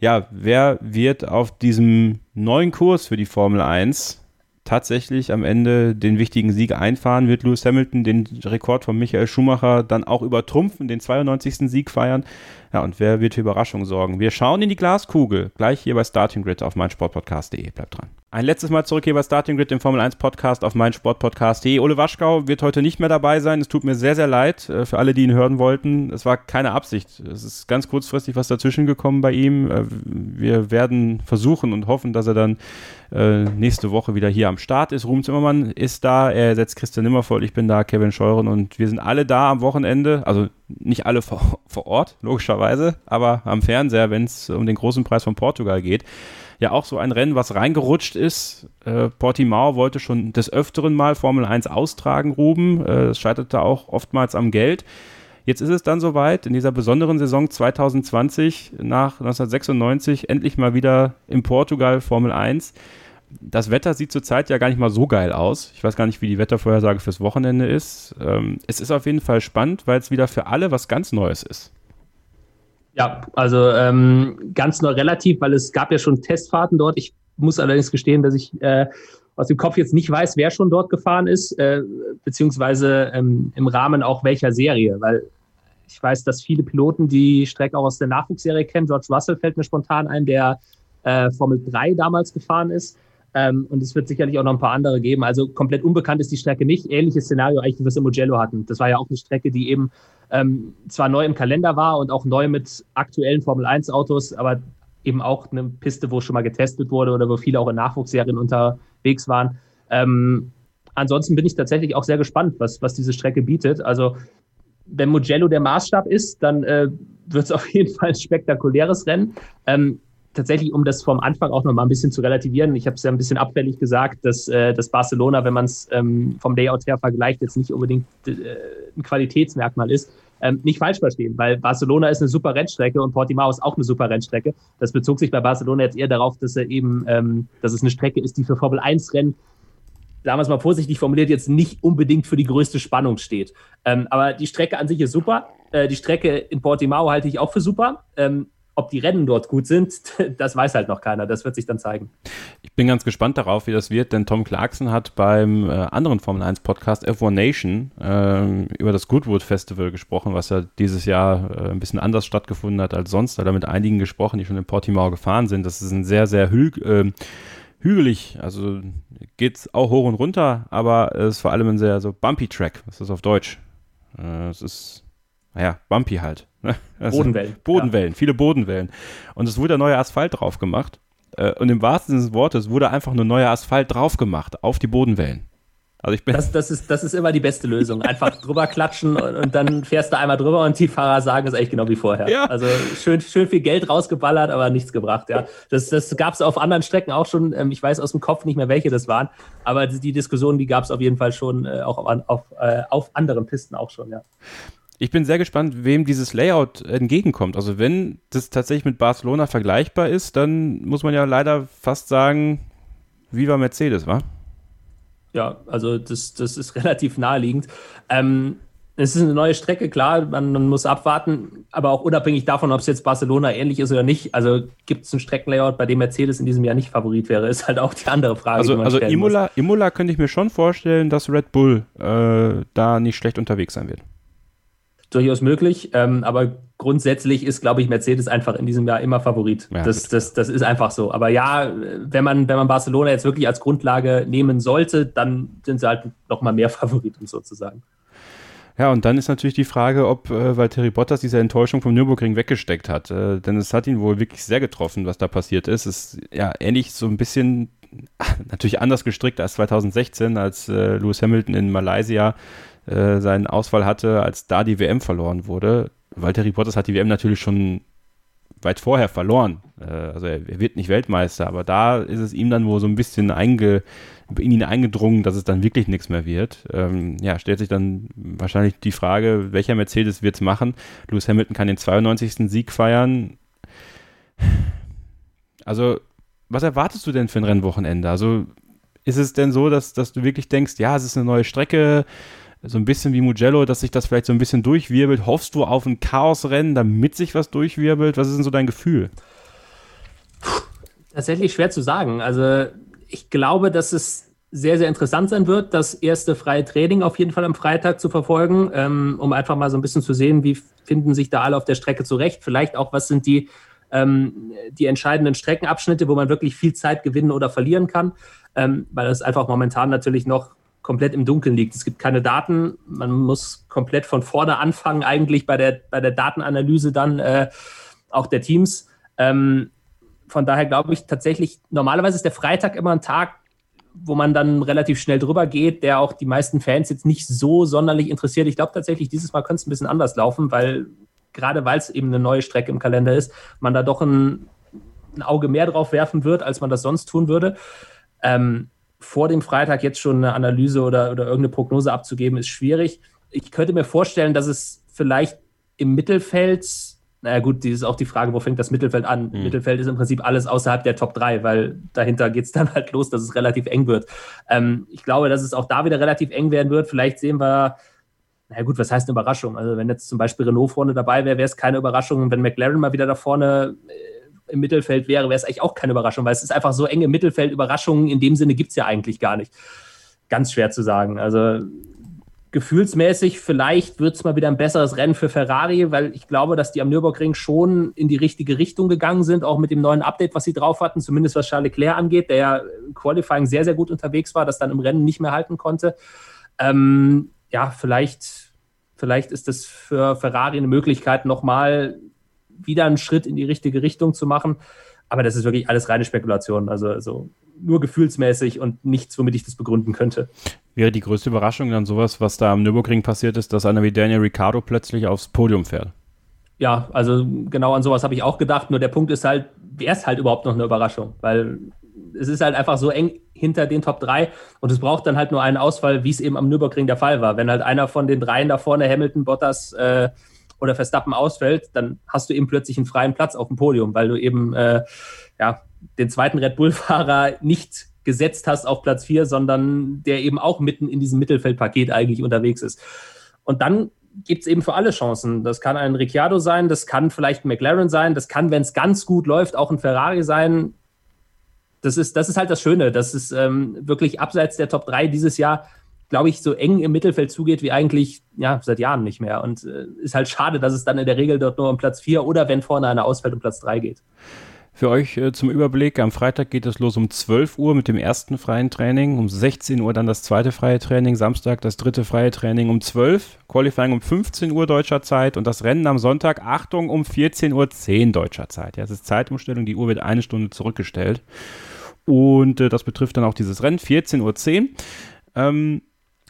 Ja, wer wird auf diesem neuen Kurs für die Formel 1 tatsächlich am Ende den wichtigen Sieg einfahren? Wird Lewis Hamilton den Rekord von Michael Schumacher dann auch übertrumpfen, den 92. Sieg feiern? Ja, und wer wird für Überraschungen sorgen? Wir schauen in die Glaskugel, gleich hier bei Starting Grid auf meinsportpodcast.de. Bleibt dran. Ein letztes Mal zurück hier bei Starting Grid, dem Formel 1 Podcast auf meinsportpodcast.de. Ole Waschkau wird heute nicht mehr dabei sein. Es tut mir sehr, sehr leid äh, für alle, die ihn hören wollten. Es war keine Absicht. Es ist ganz kurzfristig was dazwischen gekommen bei ihm. Äh, wir werden versuchen und hoffen, dass er dann äh, nächste Woche wieder hier am Start ist. Ruhm Zimmermann ist da, er ersetzt Christian Nimmervoll, ich bin da, Kevin Scheuren und wir sind alle da am Wochenende. Also nicht alle vor, vor Ort, logischerweise, aber am Fernseher, wenn es um den großen Preis von Portugal geht ja auch so ein Rennen, was reingerutscht ist. Äh, Portimao wollte schon des Öfteren mal Formel 1 austragen, Ruben. Äh, es scheiterte auch oftmals am Geld. Jetzt ist es dann soweit, in dieser besonderen Saison 2020 nach 1996 endlich mal wieder in Portugal Formel 1. Das Wetter sieht zurzeit ja gar nicht mal so geil aus. Ich weiß gar nicht, wie die Wettervorhersage fürs Wochenende ist. Ähm, es ist auf jeden Fall spannend, weil es wieder für alle was ganz Neues ist.
Ja, also ähm, ganz neu relativ, weil es gab ja schon Testfahrten dort. Ich muss allerdings gestehen, dass ich äh, aus dem Kopf jetzt nicht weiß, wer schon dort gefahren ist, äh, beziehungsweise ähm, im Rahmen auch welcher Serie, weil ich weiß, dass viele Piloten die Strecke auch aus der Nachwuchsserie kennen. George Russell fällt mir spontan ein, der äh, Formel 3 damals gefahren ist. Ähm, und es wird sicherlich auch noch ein paar andere geben. Also komplett unbekannt ist die Strecke nicht. Ähnliches Szenario eigentlich, wie wir es im Mugello hatten. Das war ja auch eine Strecke, die eben ähm, zwar neu im Kalender war und auch neu mit aktuellen Formel 1 Autos, aber eben auch eine Piste, wo schon mal getestet wurde oder wo viele auch in Nachwuchsserien unterwegs waren. Ähm, ansonsten bin ich tatsächlich auch sehr gespannt, was, was diese Strecke bietet. Also wenn Mugello der Maßstab ist, dann äh, wird es auf jeden Fall ein spektakuläres Rennen. Ähm, tatsächlich, um das vom Anfang auch noch mal ein bisschen zu relativieren, ich habe es ja ein bisschen abfällig gesagt, dass, äh, dass Barcelona, wenn man es ähm, vom Layout her vergleicht, jetzt nicht unbedingt äh, ein Qualitätsmerkmal ist. Ähm, nicht falsch verstehen, weil Barcelona ist eine super Rennstrecke und Portimao ist auch eine super Rennstrecke. Das bezog sich bei Barcelona jetzt eher darauf, dass er eben, ähm, dass es eine Strecke ist, die für Formel 1 Rennen damals mal vorsichtig formuliert, jetzt nicht unbedingt für die größte Spannung steht. Ähm, aber die Strecke an sich ist super. Äh, die Strecke in Portimao halte ich auch für super. Ähm, ob die Rennen dort gut sind, das weiß halt noch keiner. Das wird sich dann zeigen.
Ich bin ganz gespannt darauf, wie das wird, denn Tom Clarkson hat beim äh, anderen Formel 1 Podcast F1 Nation äh, über das Goodwood Festival gesprochen, was ja dieses Jahr äh, ein bisschen anders stattgefunden hat als sonst. Da hat er mit einigen gesprochen, die schon in Portimao gefahren sind. Das ist ein sehr, sehr hü ähm, hügelig, also geht es auch hoch und runter, aber es ist vor allem ein sehr so bumpy Track. Was ist das auf Deutsch? Äh, es ist, naja, bumpy halt.
Also Bodenwellen.
Bodenwellen, ja. viele Bodenwellen. Und es wurde neuer Asphalt drauf gemacht. Äh, und im wahrsten Sinne des Wortes wurde einfach nur neuer Asphalt drauf gemacht auf die Bodenwellen.
Also ich bin das, das, ist, das ist immer die beste Lösung. Einfach drüber klatschen und, und, dann fährst du einmal drüber und die Fahrer sagen es echt genau wie vorher. Ja. Also schön, schön viel Geld rausgeballert, aber nichts gebracht. Ja. Das, das gab es auf anderen Strecken auch schon. Ähm, ich weiß aus dem Kopf nicht mehr, welche das waren. Aber die, die Diskussion, die gab es auf jeden Fall schon äh, auch auf, auf, äh, auf anderen Pisten auch schon. Ja
ich bin sehr gespannt, wem dieses Layout entgegenkommt. Also wenn das tatsächlich mit Barcelona vergleichbar ist, dann muss man ja leider fast sagen, Viva Mercedes, wa?
Ja, also das, das ist relativ naheliegend. Ähm, es ist eine neue Strecke, klar, man, man, muss abwarten, aber auch unabhängig davon, ob es jetzt Barcelona ähnlich ist oder nicht. Also gibt es ein Streckenlayout, bei dem Mercedes in diesem Jahr nicht Favorit wäre, ist halt auch die andere Frage.
Also, also Imola, Imola könnte ich mir schon vorstellen, dass Red Bull äh, da nicht schlecht unterwegs sein wird
durchaus möglich. Ähm, aber grundsätzlich ist, glaube ich, Mercedes einfach in diesem Jahr immer Favorit. Ja, das, das, das ist einfach so. Aber ja, wenn man, wenn man Barcelona jetzt wirklich als Grundlage nehmen sollte, dann sind sie halt noch mal mehr Favoriten sozusagen.
Ja, und dann ist natürlich die Frage, ob äh, Valtteri Bottas diese Enttäuschung vom Nürburgring weggesteckt hat. Äh, denn es hat ihn wohl wirklich sehr getroffen, was da passiert ist. Es ist ja ähnlich so ein bisschen, natürlich anders gestrickt als 2016, als äh, Lewis Hamilton in Malaysia äh, seinen Ausfall hatte, als da die WM verloren wurde. Walter Bottas hat die WM natürlich schon weit vorher verloren. Äh, also er, wird nicht Weltmeister, aber da ist es ihm dann wohl so ein bisschen einge, in ihn eingedrungen, dass es dann wirklich nichts mehr wird. Ähm, ja, stellt sich dann wahrscheinlich die Frage, welcher Mercedes wird es machen? Lewis Hamilton kann den 92. Sieg feiern. Also, was erwartest du denn für ein Rennwochenende? Also, ist es denn so, dass, dass du wirklich denkst, ja, es ist eine neue Strecke, so ein bisschen wie Mugello, dass sich das vielleicht so ein bisschen durchwirbelt? Hoffst du auf ein Chaosrennen, damit sich was durchwirbelt? Was ist denn so dein Gefühl?
Tatsächlich schwer zu sagen. Also ich glaube, dass es sehr, sehr interessant sein wird, das erste freie Training auf jeden Fall am Freitag zu verfolgen, ähm, um einfach mal so ein bisschen zu sehen, wie finden sich da alle auf der Strecke zurecht. Vielleicht auch, was sind die, ähm, die entscheidenden Streckenabschnitte, wo man wirklich viel Zeit gewinnen oder verlieren kann, ähm, weil das einfach momentan natürlich noch komplett im Dunkeln liegt. Es gibt keine Daten, man muss komplett von vorne anfangen, eigentlich bei der, bei der Datenanalyse dann äh, auch der Teams. Ähm, von daher glaube ich tatsächlich, normalerweise ist der Freitag immer ein Tag, wo man dann relativ schnell drüber geht, der auch die meisten Fans jetzt nicht so sonderlich interessiert. Ich glaube tatsächlich, dieses Mal könnte es ein bisschen anders laufen, weil gerade weil es eben eine neue Strecke im Kalender ist, man da doch ein, ein Auge mehr drauf werfen wird, als man das sonst tun würde. Ähm, vor dem Freitag jetzt schon eine Analyse oder, oder irgendeine Prognose abzugeben, ist schwierig. Ich könnte mir vorstellen, dass es vielleicht im Mittelfeld naja gut, die ist auch die Frage, wo fängt das Mittelfeld an? Mhm. Mittelfeld ist im Prinzip alles außerhalb der Top 3, weil dahinter geht es dann halt los, dass es relativ eng wird. Ähm, ich glaube, dass es auch da wieder relativ eng werden wird. Vielleicht sehen wir, naja gut, was heißt eine Überraschung? Also wenn jetzt zum Beispiel Renault vorne dabei wäre, wäre es keine Überraschung. Wenn McLaren mal wieder da vorne äh, im Mittelfeld wäre, wäre es eigentlich auch keine Überraschung, weil es ist einfach so eng im Mittelfeld. Überraschungen in dem Sinne gibt es ja eigentlich gar nicht. Ganz schwer zu sagen. Also gefühlsmäßig, vielleicht wird es mal wieder ein besseres Rennen für Ferrari, weil ich glaube, dass die am Nürburgring schon in die richtige Richtung gegangen sind, auch mit dem neuen Update, was sie drauf hatten, zumindest was Charles Leclerc angeht, der ja im Qualifying sehr, sehr gut unterwegs war, das dann im Rennen nicht mehr halten konnte. Ähm, ja, vielleicht, vielleicht ist das für Ferrari eine Möglichkeit, nochmal wieder einen Schritt in die richtige Richtung zu machen. Aber das ist wirklich alles reine Spekulation. Also, also nur gefühlsmäßig und nichts, womit ich das begründen könnte.
Wäre die größte Überraschung dann sowas, was da am Nürburgring passiert ist, dass einer wie Daniel Ricciardo plötzlich aufs Podium fährt?
Ja, also genau an sowas habe ich auch gedacht. Nur der Punkt ist halt, wäre es halt überhaupt noch eine Überraschung? Weil es ist halt einfach so eng hinter den Top 3 und es braucht dann halt nur einen Ausfall, wie es eben am Nürburgring der Fall war. Wenn halt einer von den dreien da vorne, Hamilton, Bottas äh, oder Verstappen ausfällt, dann hast du eben plötzlich einen freien Platz auf dem Podium, weil du eben äh, ja, den zweiten Red Bull-Fahrer nicht gesetzt hast auf Platz 4, sondern der eben auch mitten in diesem Mittelfeldpaket eigentlich unterwegs ist. Und dann gibt es eben für alle Chancen. Das kann ein Ricciardo sein, das kann vielleicht ein McLaren sein, das kann, wenn es ganz gut läuft, auch ein Ferrari sein. Das ist, das ist halt das Schöne, dass es ähm, wirklich abseits der Top 3 dieses Jahr, glaube ich, so eng im Mittelfeld zugeht wie eigentlich ja, seit Jahren nicht mehr. Und äh, ist halt schade, dass es dann in der Regel dort nur um Platz 4 oder wenn vorne einer ausfällt, um Platz 3 geht.
Für euch äh, zum Überblick, am Freitag geht es los um 12 Uhr mit dem ersten freien Training, um 16 Uhr dann das zweite freie Training, Samstag das dritte freie Training um 12, Qualifying um 15 Uhr deutscher Zeit und das Rennen am Sonntag, Achtung, um 14.10 Uhr deutscher Zeit. Ja, es ist Zeitumstellung, die Uhr wird eine Stunde zurückgestellt. Und äh, das betrifft dann auch dieses Rennen, 14.10 Uhr. Ähm,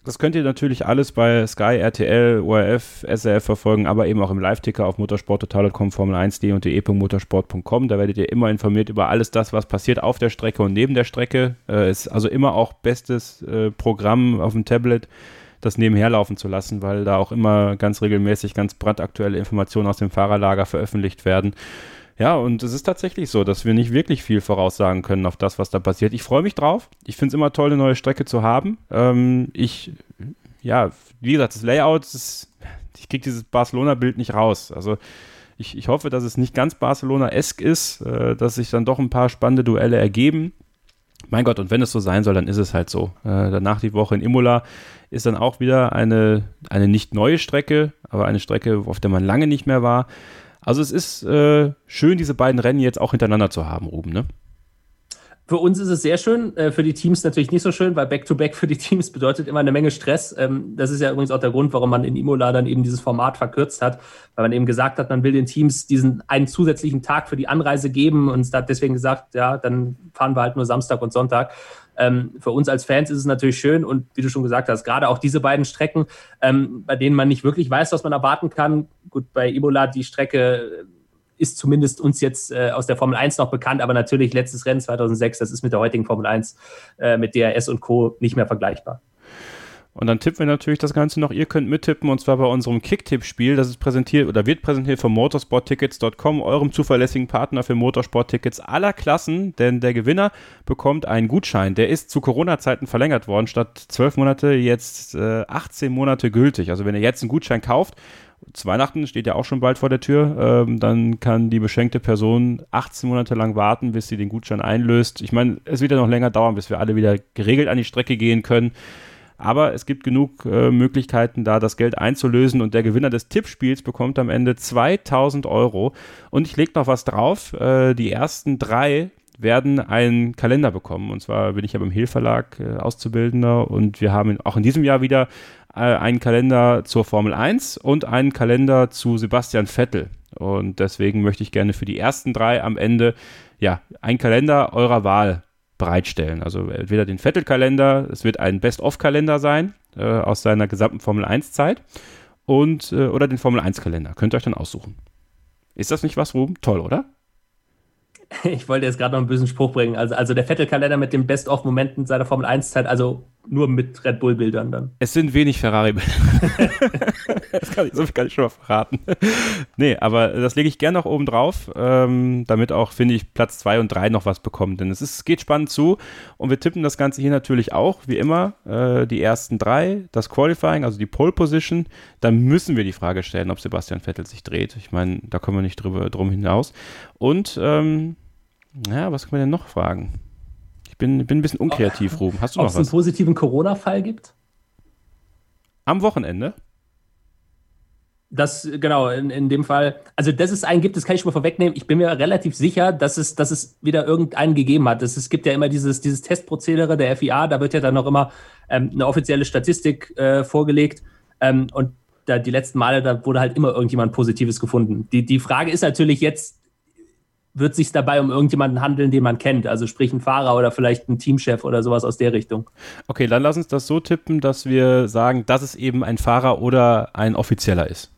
das könnt ihr natürlich alles bei Sky, RTL, ORF, SRF verfolgen, aber eben auch im Live-Ticker auf motorsporttotal.com, Formel1.de und de.motorsport.com. Da werdet ihr immer informiert über alles das, was passiert auf der Strecke und neben der Strecke. Äh, ist also immer auch bestes äh, Programm auf dem Tablet, das nebenher laufen zu lassen, weil da auch immer ganz regelmäßig ganz brandaktuelle Informationen aus dem Fahrerlager veröffentlicht werden. Ja, und es ist tatsächlich so, dass wir nicht wirklich viel voraussagen können auf das, was da passiert. Ich freue mich drauf. Ich finde es immer toll, eine neue Strecke zu haben. Ähm, ich, ja, wie gesagt, das Layout, ist, ich kriege dieses Barcelona-Bild nicht raus. Also ich, ich hoffe, dass es nicht ganz Barcelona-esk ist, äh, dass sich dann doch ein paar spannende Duelle ergeben. Mein Gott, und wenn es so sein soll, dann ist es halt so. Äh, danach die Woche in Imola ist dann auch wieder eine, eine nicht neue Strecke, aber eine Strecke, auf der man lange nicht mehr war. Also es ist äh, schön, diese beiden Rennen jetzt auch hintereinander zu haben, Ruben, ne?
Für uns ist es sehr schön, äh, für die Teams natürlich nicht so schön, weil Back-to-Back -back für die Teams bedeutet immer eine Menge Stress. Ähm, das ist ja übrigens auch der Grund, warum man in Imola dann eben dieses Format verkürzt hat, weil man eben gesagt hat, man will den Teams diesen einen zusätzlichen Tag für die Anreise geben und hat deswegen gesagt, ja, dann fahren wir halt nur Samstag und Sonntag. Ähm, für uns als Fans ist es natürlich schön und wie du schon gesagt hast, gerade auch diese beiden Strecken, ähm, bei denen man nicht wirklich weiß, was man erwarten kann. Gut, bei Imola die Strecke ist zumindest uns jetzt äh, aus der Formel 1 noch bekannt, aber natürlich letztes Rennen 2006, das ist mit der heutigen Formel 1 äh, mit DRS und Co. nicht mehr vergleichbar.
Und dann tippen wir natürlich das Ganze noch. Ihr könnt mittippen und zwar bei unserem Kicktipp-Spiel. Das ist präsentiert oder wird präsentiert von motorsporttickets.com, eurem zuverlässigen Partner für Motorsporttickets aller Klassen. Denn der Gewinner bekommt einen Gutschein. Der ist zu Corona-Zeiten verlängert worden. Statt zwölf Monate jetzt äh, 18 Monate gültig. Also wenn ihr jetzt einen Gutschein kauft, zu Weihnachten steht ja auch schon bald vor der Tür, ähm, dann kann die beschenkte Person 18 Monate lang warten, bis sie den Gutschein einlöst. Ich meine, es wird ja noch länger dauern, bis wir alle wieder geregelt an die Strecke gehen können. Aber es gibt genug äh, Möglichkeiten, da das Geld einzulösen und der Gewinner des Tippspiels bekommt am Ende 2000 Euro. Und ich lege noch was drauf. Äh, die ersten drei werden einen Kalender bekommen. Und zwar bin ich ja beim Hehl äh, Auszubildender und wir haben auch in diesem Jahr wieder äh, einen Kalender zur Formel 1 und einen Kalender zu Sebastian Vettel. Und deswegen möchte ich gerne für die ersten drei am Ende ja einen Kalender eurer Wahl bereitstellen. Also entweder den Vettel-Kalender, es wird ein Best-of-Kalender sein äh, aus seiner gesamten Formel 1-Zeit und äh, oder den Formel 1-Kalender. Könnt ihr euch dann aussuchen. Ist das nicht was, Ruben? Toll, oder?
Ich wollte jetzt gerade noch einen bösen Spruch bringen. Also, also der Vettel-Kalender mit den Best-of-Momenten seiner Formel 1-Zeit, also nur mit Red Bull-Bildern dann.
Es sind wenig Ferrari-Bilder. das kann ich, so viel kann ich schon mal verraten. nee, aber das lege ich gerne noch oben drauf, ähm, damit auch, finde ich, Platz 2 und 3 noch was bekommen. Denn es ist, geht spannend zu und wir tippen das Ganze hier natürlich auch, wie immer, äh, die ersten drei, das Qualifying, also die Pole Position. Dann müssen wir die Frage stellen, ob Sebastian Vettel sich dreht. Ich meine, da kommen wir nicht drüber, drum hinaus. Und, ähm, ja, was können wir denn noch fragen? Ich bin, bin ein bisschen unkreativ, Ruben. Hast du
Ob
noch
es einen
was?
positiven Corona-Fall gibt?
Am Wochenende?
Das, genau, in, in dem Fall, also dass es einen gibt, das kann ich schon mal vorwegnehmen. Ich bin mir relativ sicher, dass es, dass es wieder irgendeinen gegeben hat. Das, es gibt ja immer dieses, dieses Testprozedere der FIA, da wird ja dann noch immer ähm, eine offizielle Statistik äh, vorgelegt. Ähm, und da, die letzten Male, da wurde halt immer irgendjemand Positives gefunden. Die, die Frage ist natürlich jetzt, wird es sich dabei um irgendjemanden handeln, den man kennt? Also sprich ein Fahrer oder vielleicht ein Teamchef oder sowas aus der Richtung.
Okay, dann lass uns das so tippen, dass wir sagen, dass es eben ein Fahrer oder ein Offizieller ist.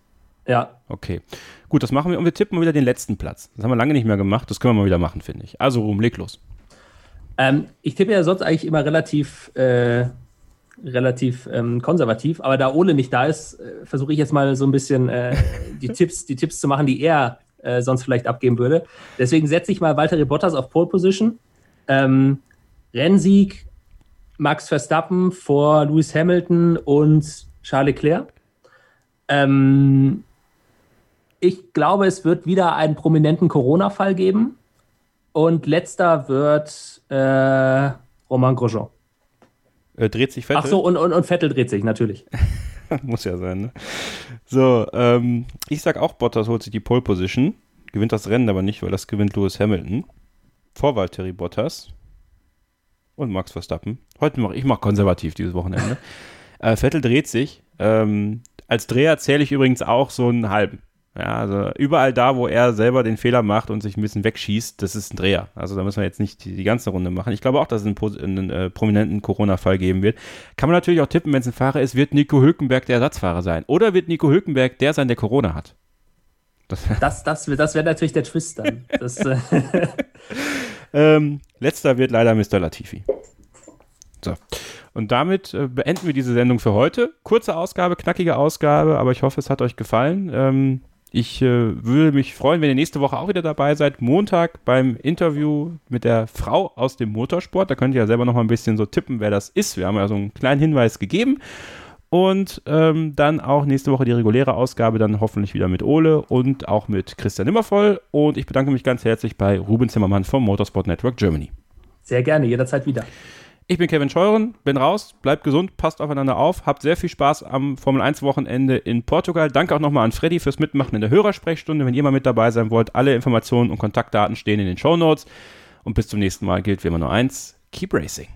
Ja,
Okay. Gut, das machen wir und wir tippen mal wieder den letzten Platz. Das haben wir lange nicht mehr gemacht. Das können wir mal wieder machen, finde ich. Also, Ruhm, leg los.
Ähm, ich tippe ja sonst eigentlich immer relativ, äh, relativ ähm, konservativ, aber da Ole nicht da ist, äh, versuche ich jetzt mal so ein bisschen äh, die, Tipps, die Tipps zu machen, die er äh, sonst vielleicht abgeben würde. Deswegen setze ich mal Valtteri Bottas auf Pole Position. Ähm, Rennsieg Max Verstappen vor Lewis Hamilton und Charles Leclerc. Ähm, ich glaube, es wird wieder einen prominenten Corona-Fall geben. Und letzter wird äh, Romain Grosjean.
Äh, dreht sich Vettel?
Ach so, und, und, und Vettel dreht sich natürlich.
Muss ja sein, ne? So, ähm, ich sag auch, Bottas holt sich die Pole Position. Gewinnt das Rennen aber nicht, weil das gewinnt Lewis Hamilton. Vor Valtteri Bottas. Und Max Verstappen. Heute mache ich mach konservativ dieses Wochenende. äh, Vettel dreht sich. Ähm, als Dreher zähle ich übrigens auch so einen halben. Ja, also überall da, wo er selber den Fehler macht und sich ein bisschen wegschießt, das ist ein Dreher. Also da müssen wir jetzt nicht die, die ganze Runde machen. Ich glaube auch, dass es einen, einen äh, prominenten Corona-Fall geben wird. Kann man natürlich auch tippen, wenn es ein Fahrer ist, wird Nico Hülkenberg der Ersatzfahrer sein. Oder wird Nico Hülkenberg der sein, der Corona hat. Das,
Das, das, das wäre natürlich der Twist dann. Das, äh,
ähm, letzter wird leider Mr. Latifi. So. Und damit äh, beenden wir diese Sendung für heute. Kurze Ausgabe, knackige Ausgabe, aber ich hoffe, es hat euch gefallen. Ähm, ich äh, würde mich freuen, wenn ihr nächste Woche auch wieder dabei seid. Montag beim Interview mit der Frau aus dem Motorsport. Da könnt ihr ja selber noch mal ein bisschen so tippen, wer das ist. Wir haben ja so einen kleinen Hinweis gegeben. Und ähm, dann auch nächste Woche die reguläre Ausgabe, dann hoffentlich wieder mit Ole und auch mit Christian Nimmervoll. Und ich bedanke mich ganz herzlich bei Ruben Zimmermann vom Motorsport Network Germany.
sehr gerne, jederzeit wieder.
Ich bin Kevin Scheuren, bin raus, bleibt gesund, passt aufeinander auf, habt sehr viel Spaß am Formel 1 Wochenende in Portugal. Danke auch nochmal an Freddy fürs Mitmachen in der Hörersprechstunde. Wenn ihr mal mit dabei sein wollt, alle Informationen und Kontaktdaten stehen in den Show Notes. Und bis zum nächsten Mal gilt wie immer nur eins: Keep Racing.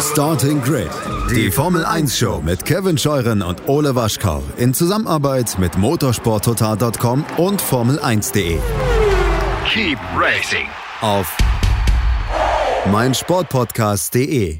Starting Grid, die Formel 1 Show mit Kevin Scheuren und Ole Waschkau in Zusammenarbeit mit motorsporttotal.com und Formel1.de.
Keep racing.
Auf meinsportpodcast.de.